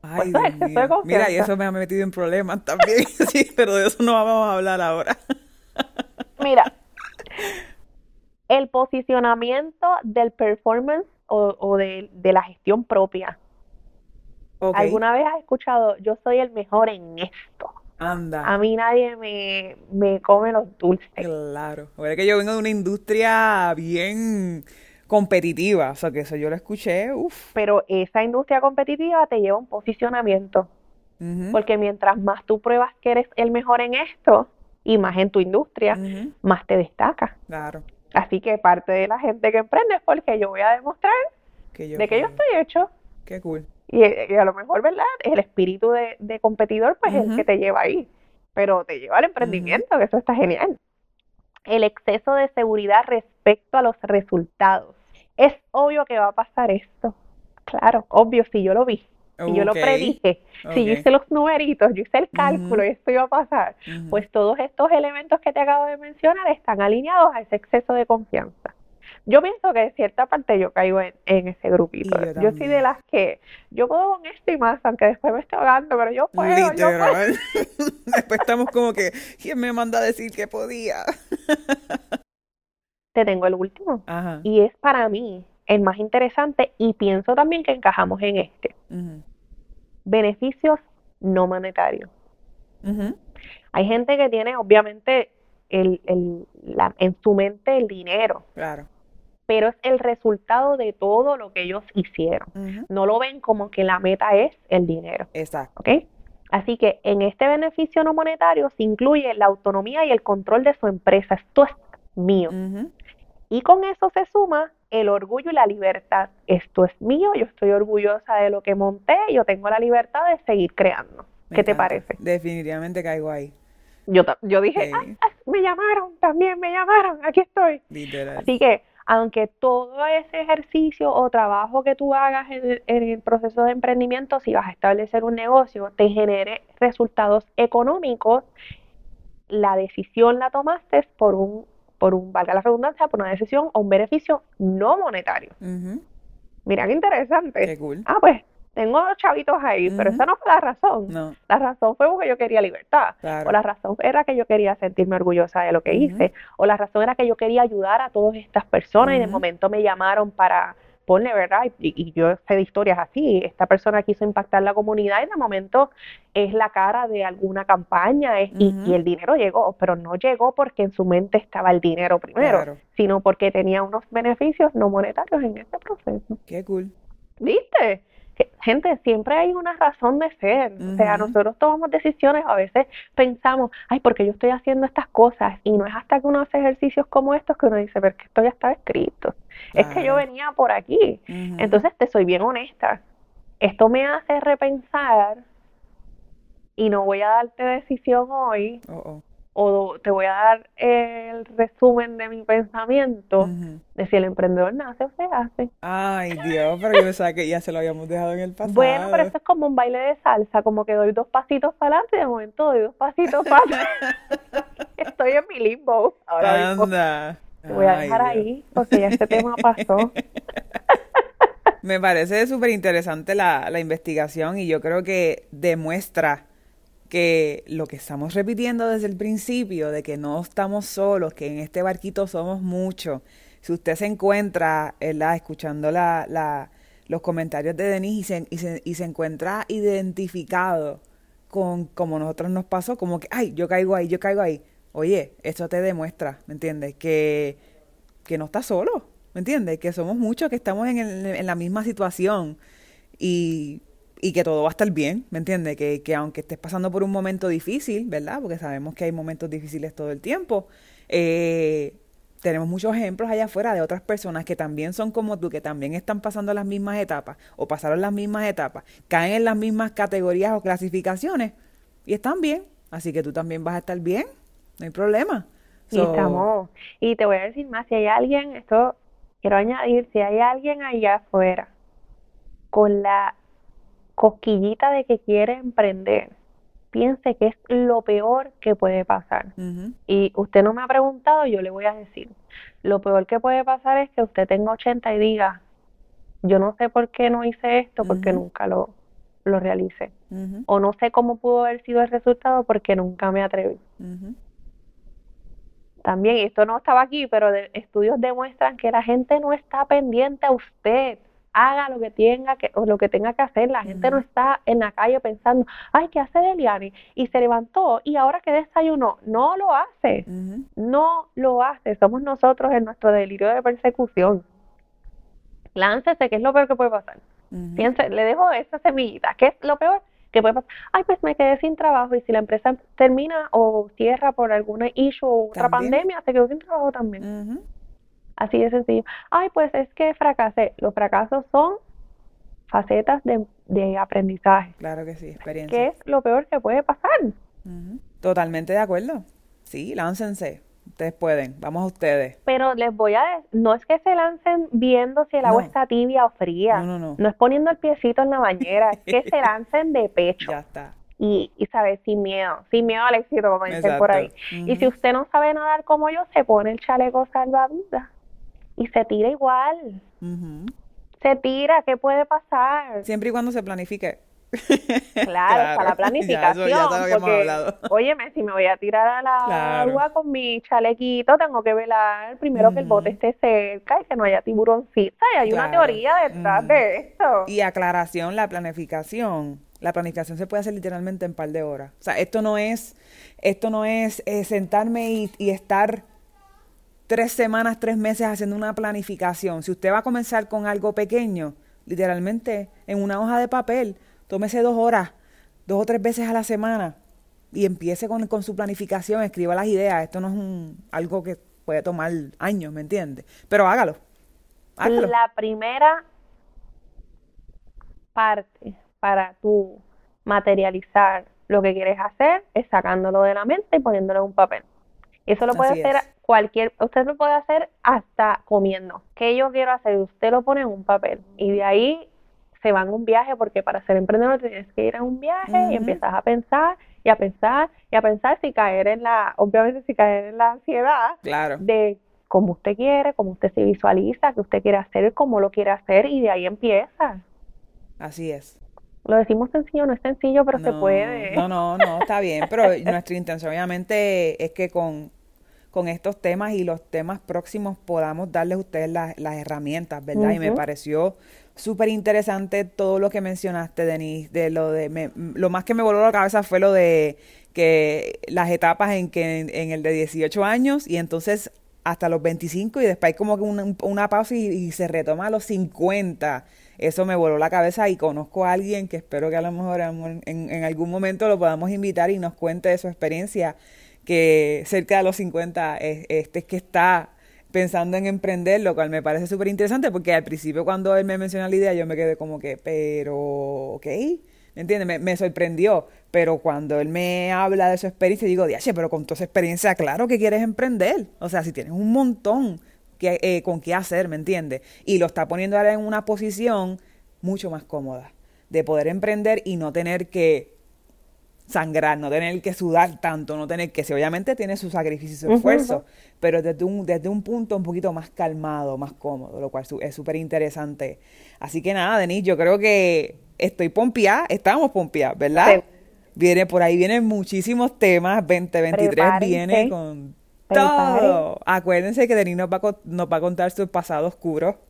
Ay, pues Mira, y eso me ha metido en problemas también, sí, pero de eso no vamos a hablar ahora. Mira, el posicionamiento del performance o, de, la gestión propia. ¿Alguna vez has escuchado, yo soy el mejor en esto? Anda. A mí nadie me, me come los dulces. Claro. Ahora que yo vengo de una industria bien competitiva, o sea que eso yo lo escuché, uff. Pero esa industria competitiva te lleva a un posicionamiento. Porque mientras más tú pruebas que eres el mejor en esto, y más en tu industria, más te destacas. Claro. Así que parte de la gente que emprende es porque yo voy a demostrar de que yo estoy hecho. Qué cool. Y, a lo mejor, ¿verdad? El espíritu de, competidor, pues es el que te lleva ahí. Pero te lleva al emprendimiento, que eso está genial. El exceso de seguridad respecto a los resultados. Es obvio que va a pasar esto. Claro, obvio, si yo lo vi. Si yo lo predije, si yo hice los numeritos, yo hice el cálculo y esto iba a pasar, pues todos estos elementos que te acabo de mencionar están alineados a ese exceso de confianza. Yo pienso que de cierta parte yo caigo en, ese grupito. Yo, soy de las que yo puedo con esto y más, aunque después me esté ahogando, pero yo puedo. después estamos como que, ¿quién me manda a decir que podía? Te tengo el último. Y es para mí el más interesante y pienso también que encajamos en este. Beneficios no monetarios. Hay gente que tiene, obviamente, el, el, la, en su mente el dinero. Claro. Pero es el resultado de todo lo que ellos hicieron. No lo ven como que la meta es el dinero. Exacto. ¿Ok? Así que en este beneficio no monetario se incluye la autonomía y el control de su empresa. Esto es mío. Y con eso se suma el orgullo y la libertad. Esto es mío, yo estoy orgullosa de lo que monté, yo tengo la libertad de seguir creando. ¿Qué te parece? Definitivamente caigo ahí. Yo, yo dije, ah, ah, me llamaron, también me llamaron, aquí estoy. Literal. Así que, aunque todo ese ejercicio o trabajo que tú hagas en el proceso de emprendimiento, si vas a establecer un negocio, te genere resultados económicos, la decisión la tomaste por un por un, valga la redundancia, por una decisión o un beneficio no monetario. Mira qué interesante. Qué cool. Ah, pues tengo dos chavitos ahí, pero esa no fue la razón. No. La razón fue porque yo quería libertad. O la razón era que yo quería sentirme orgullosa de lo que hice. O la razón era que yo quería ayudar a todas estas personas y de momento me llamaron para ponle, ¿verdad? Y, yo sé de historias así, esta persona quiso impactar la comunidad y de momento es la cara de alguna campaña y, el dinero llegó, pero no llegó porque en su mente estaba el dinero primero, sino porque tenía unos beneficios no monetarios en ese proceso. Qué cool. ¿Viste? Gente, siempre hay una razón de ser. O sea, nosotros tomamos decisiones, a veces pensamos, ay, porque yo estoy haciendo estas cosas. Y no es hasta que uno hace ejercicios como estos que uno dice, pero que esto ya estaba escrito. Es que yo venía por aquí. Entonces, te soy bien honesta. Esto me hace repensar y no voy a darte decisión hoy. Oh, oh o te voy a dar el resumen de mi pensamiento de si el emprendedor nace o se hace. Ay, Dios, pero yo pensaba que ya se lo habíamos dejado en el pasado. Bueno, pero eso es como un baile de salsa, como que doy dos pasitos para adelante y de momento doy dos pasitos para atrás. Estoy en mi limbo ahora Anda. Te voy a dejar ahí porque ya este tema pasó. Me parece súper interesante la, la investigación y yo creo que demuestra que lo que estamos repitiendo desde el principio, de que no estamos solos, que en este barquito somos muchos. Si usted se encuentra, ¿verdad? escuchando la, la, los comentarios de Denise y se, y se, encuentra identificado con como nosotros nos pasó, como que, ay, yo caigo ahí, yo caigo ahí. Oye, esto te demuestra, ¿me entiendes? Que, que no estás solo, ¿me entiendes? Que somos muchos que estamos en, en la misma situación. Y y que todo va a estar bien, ¿me entiendes? Que, que, aunque estés pasando por un momento difícil, ¿verdad? Porque sabemos que hay momentos difíciles todo el tiempo, eh, tenemos muchos ejemplos allá afuera de otras personas que también son como tú, que también están pasando las mismas etapas o pasaron las mismas etapas, caen en las mismas categorías o clasificaciones y están bien. Así que tú también vas a estar bien, no hay problema. Y estamos. Y te voy a decir más, si hay alguien, esto quiero añadir, si hay alguien allá afuera con la cosquillita de que quiere emprender, piense que es lo peor que puede pasar. Y usted no me ha preguntado, yo le voy a decir, lo peor que puede pasar es que usted tenga 80 y diga, yo no sé por qué no hice esto, porque nunca lo, lo realicé. O no sé cómo pudo haber sido el resultado porque nunca me atreví. También, esto no estaba aquí, pero estudios demuestran que la gente no está pendiente a usted haga lo que tenga que, o lo que tenga que hacer. La gente no está en la calle pensando, ay, ¿qué hace Deliani? Y se levantó y ahora que desayunó. No lo hace. No lo hace. Somos nosotros en nuestro delirio de persecución. Láncese, ¿qué es lo peor que puede pasar? Piense, le dejo esa semillita. ¿Qué es lo peor? que puede pasar, ay, pues me quedé sin trabajo y si la empresa termina o cierra por alguna issue o otra pandemia, se quedó sin trabajo también. Así de sencillo. Ay, pues es que fracasé. Los fracasos son facetas de, aprendizaje. Claro que sí, experiencia. ¿Qué es lo peor que puede pasar? Totalmente de acuerdo. Sí, láncense. Ustedes pueden, vamos a ustedes. Pero les voy a decir, no es que se lancen viendo si el agua está tibia o fría. No, no, no. No es poniendo el piecito en la bañera, es que se lancen de pecho. Ya está. Y, y ¿sabes? Sin miedo, sin miedo al éxito, como dicen por ahí. Y si usted no sabe nadar como yo, se pone el chaleco salvavidas y se tira igual. Se tira, ¿qué puede pasar? Siempre y cuando se planifique. Claro, para la planificación. Ya, porque, óyeme, si me voy a tirar a la agua con mi chalequito, tengo que velar primero que el bote esté cerca y que no haya tiburoncita. Y hay una teoría detrás de esto. Y aclaración, la planificación. La planificación se puede hacer literalmente en un par de horas. O sea, esto no es, esto no es eh, sentarme y, y estar tres semanas, tres meses haciendo una planificación. Si usted va a comenzar con algo pequeño, literalmente en una hoja de papel, tómese dos horas, dos o tres veces a la semana y empiece con, su planificación, escriba las ideas. Esto no es un, algo que puede tomar años, ¿me entiende? Pero hágalo. hágalo. La primera parte para tú materializar lo que quieres hacer es sacándolo de la mente y poniéndolo en un papel. Eso lo puede hacer cualquier, usted lo puede hacer hasta comiendo. ¿Qué yo quiero hacer? Usted lo pone en un papel y de ahí se van a un viaje porque para ser emprendedor tienes que ir a un viaje y empiezas a pensar y a pensar y a pensar si caer en la, obviamente si caer en la ansiedad claro. de cómo usted quiere, cómo usted se visualiza, que usted quiere hacer, cómo lo quiere hacer y de ahí empieza. Así es. Lo decimos sencillo, no es sencillo, pero se puede. No, no, no, está bien, pero nuestra intención obviamente es que con con estos temas y los temas próximos podamos darles a ustedes las, herramientas, ¿verdad? Y me pareció súper interesante todo lo que mencionaste, Denise, de lo de, lo más que me voló la cabeza fue lo de que las etapas en que en, el de 18 años y entonces hasta los 25 y después hay como que una, pausa y, se retoma a los 50. Eso me voló la cabeza y conozco a alguien que espero que a lo mejor en, en algún momento lo podamos invitar y nos cuente de su experiencia que cerca de los 50 es, este es que está pensando en emprender, lo cual me parece súper interesante porque al principio cuando él me mencionó la idea yo me quedé como que, pero, ok, ¿me entiendes? Me, sorprendió, pero cuando él me habla de su experiencia, digo, diache, pero con toda esa experiencia, claro que quieres emprender. O sea, si tienes un montón que, eh, con qué hacer, ¿me entiendes? Y lo está poniendo ahora en una posición mucho más cómoda de poder emprender y no tener que sangrar, no tener que sudar tanto, no tener que, si obviamente tiene su sacrificio y su esfuerzo, pero desde un, desde un punto un poquito más calmado, más cómodo, lo cual es súper interesante. Así que nada, Denise, yo creo que estoy pompeada, estamos pompeadas, ¿verdad? Viene por ahí, vienen muchísimos temas, 2023 viene con todo. Acuérdense que Denise nos va, a, nos va a contar su pasado oscuro.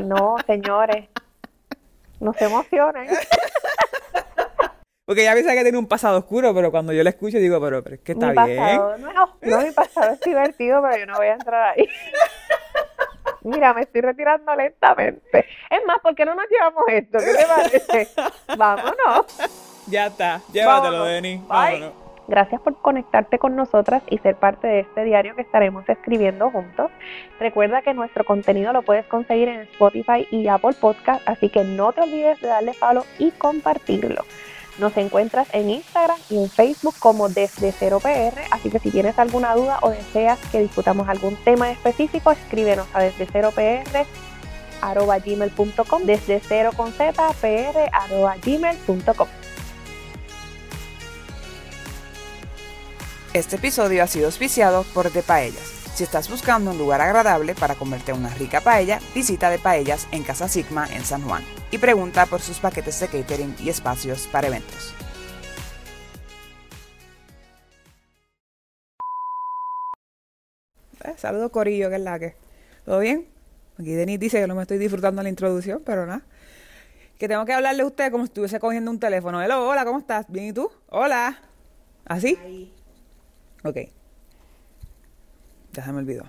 No, señores, no se emocionen. Porque ella piensa que tiene un pasado oscuro, pero cuando yo la escucho digo, pero, pero es que está mi pasado, bien. No, no, mi pasado es divertido, pero yo no voy a entrar ahí. Mira, me estoy retirando lentamente. Es más, ¿por qué no nos llevamos esto? ¿Qué te parece? Vámonos. Ya está, llévatelo, Denis. Vámonos. Gracias por conectarte con nosotras y ser parte de este diario que estaremos escribiendo juntos. Recuerda que nuestro contenido lo puedes conseguir en Spotify y Apple Podcast, así que no te olvides de darle follow y compartirlo. Nos encuentras en Instagram y en Facebook como Desde Cero PR, así que si tienes alguna duda o deseas que discutamos algún tema específico, escríbenos a desde cero PR desde cero con z pr arroba Este episodio ha sido auspiciado por De Paellas si estás buscando un lugar agradable para comerte una rica paella, visita de Paellas en Casa Sigma en San Juan y pregunta por sus paquetes de catering y espacios para eventos. Eh, saludos Corillo, que es la que. ¿Todo bien? Aquí Denis dice que no me estoy disfrutando la introducción, pero nada. Que tengo que hablarle a usted como si estuviese cogiendo un teléfono. Hello, hola, ¿cómo estás? ¿Bien y tú? Hola. ¿Así? Ahí. Ok. Ya se me olvidó.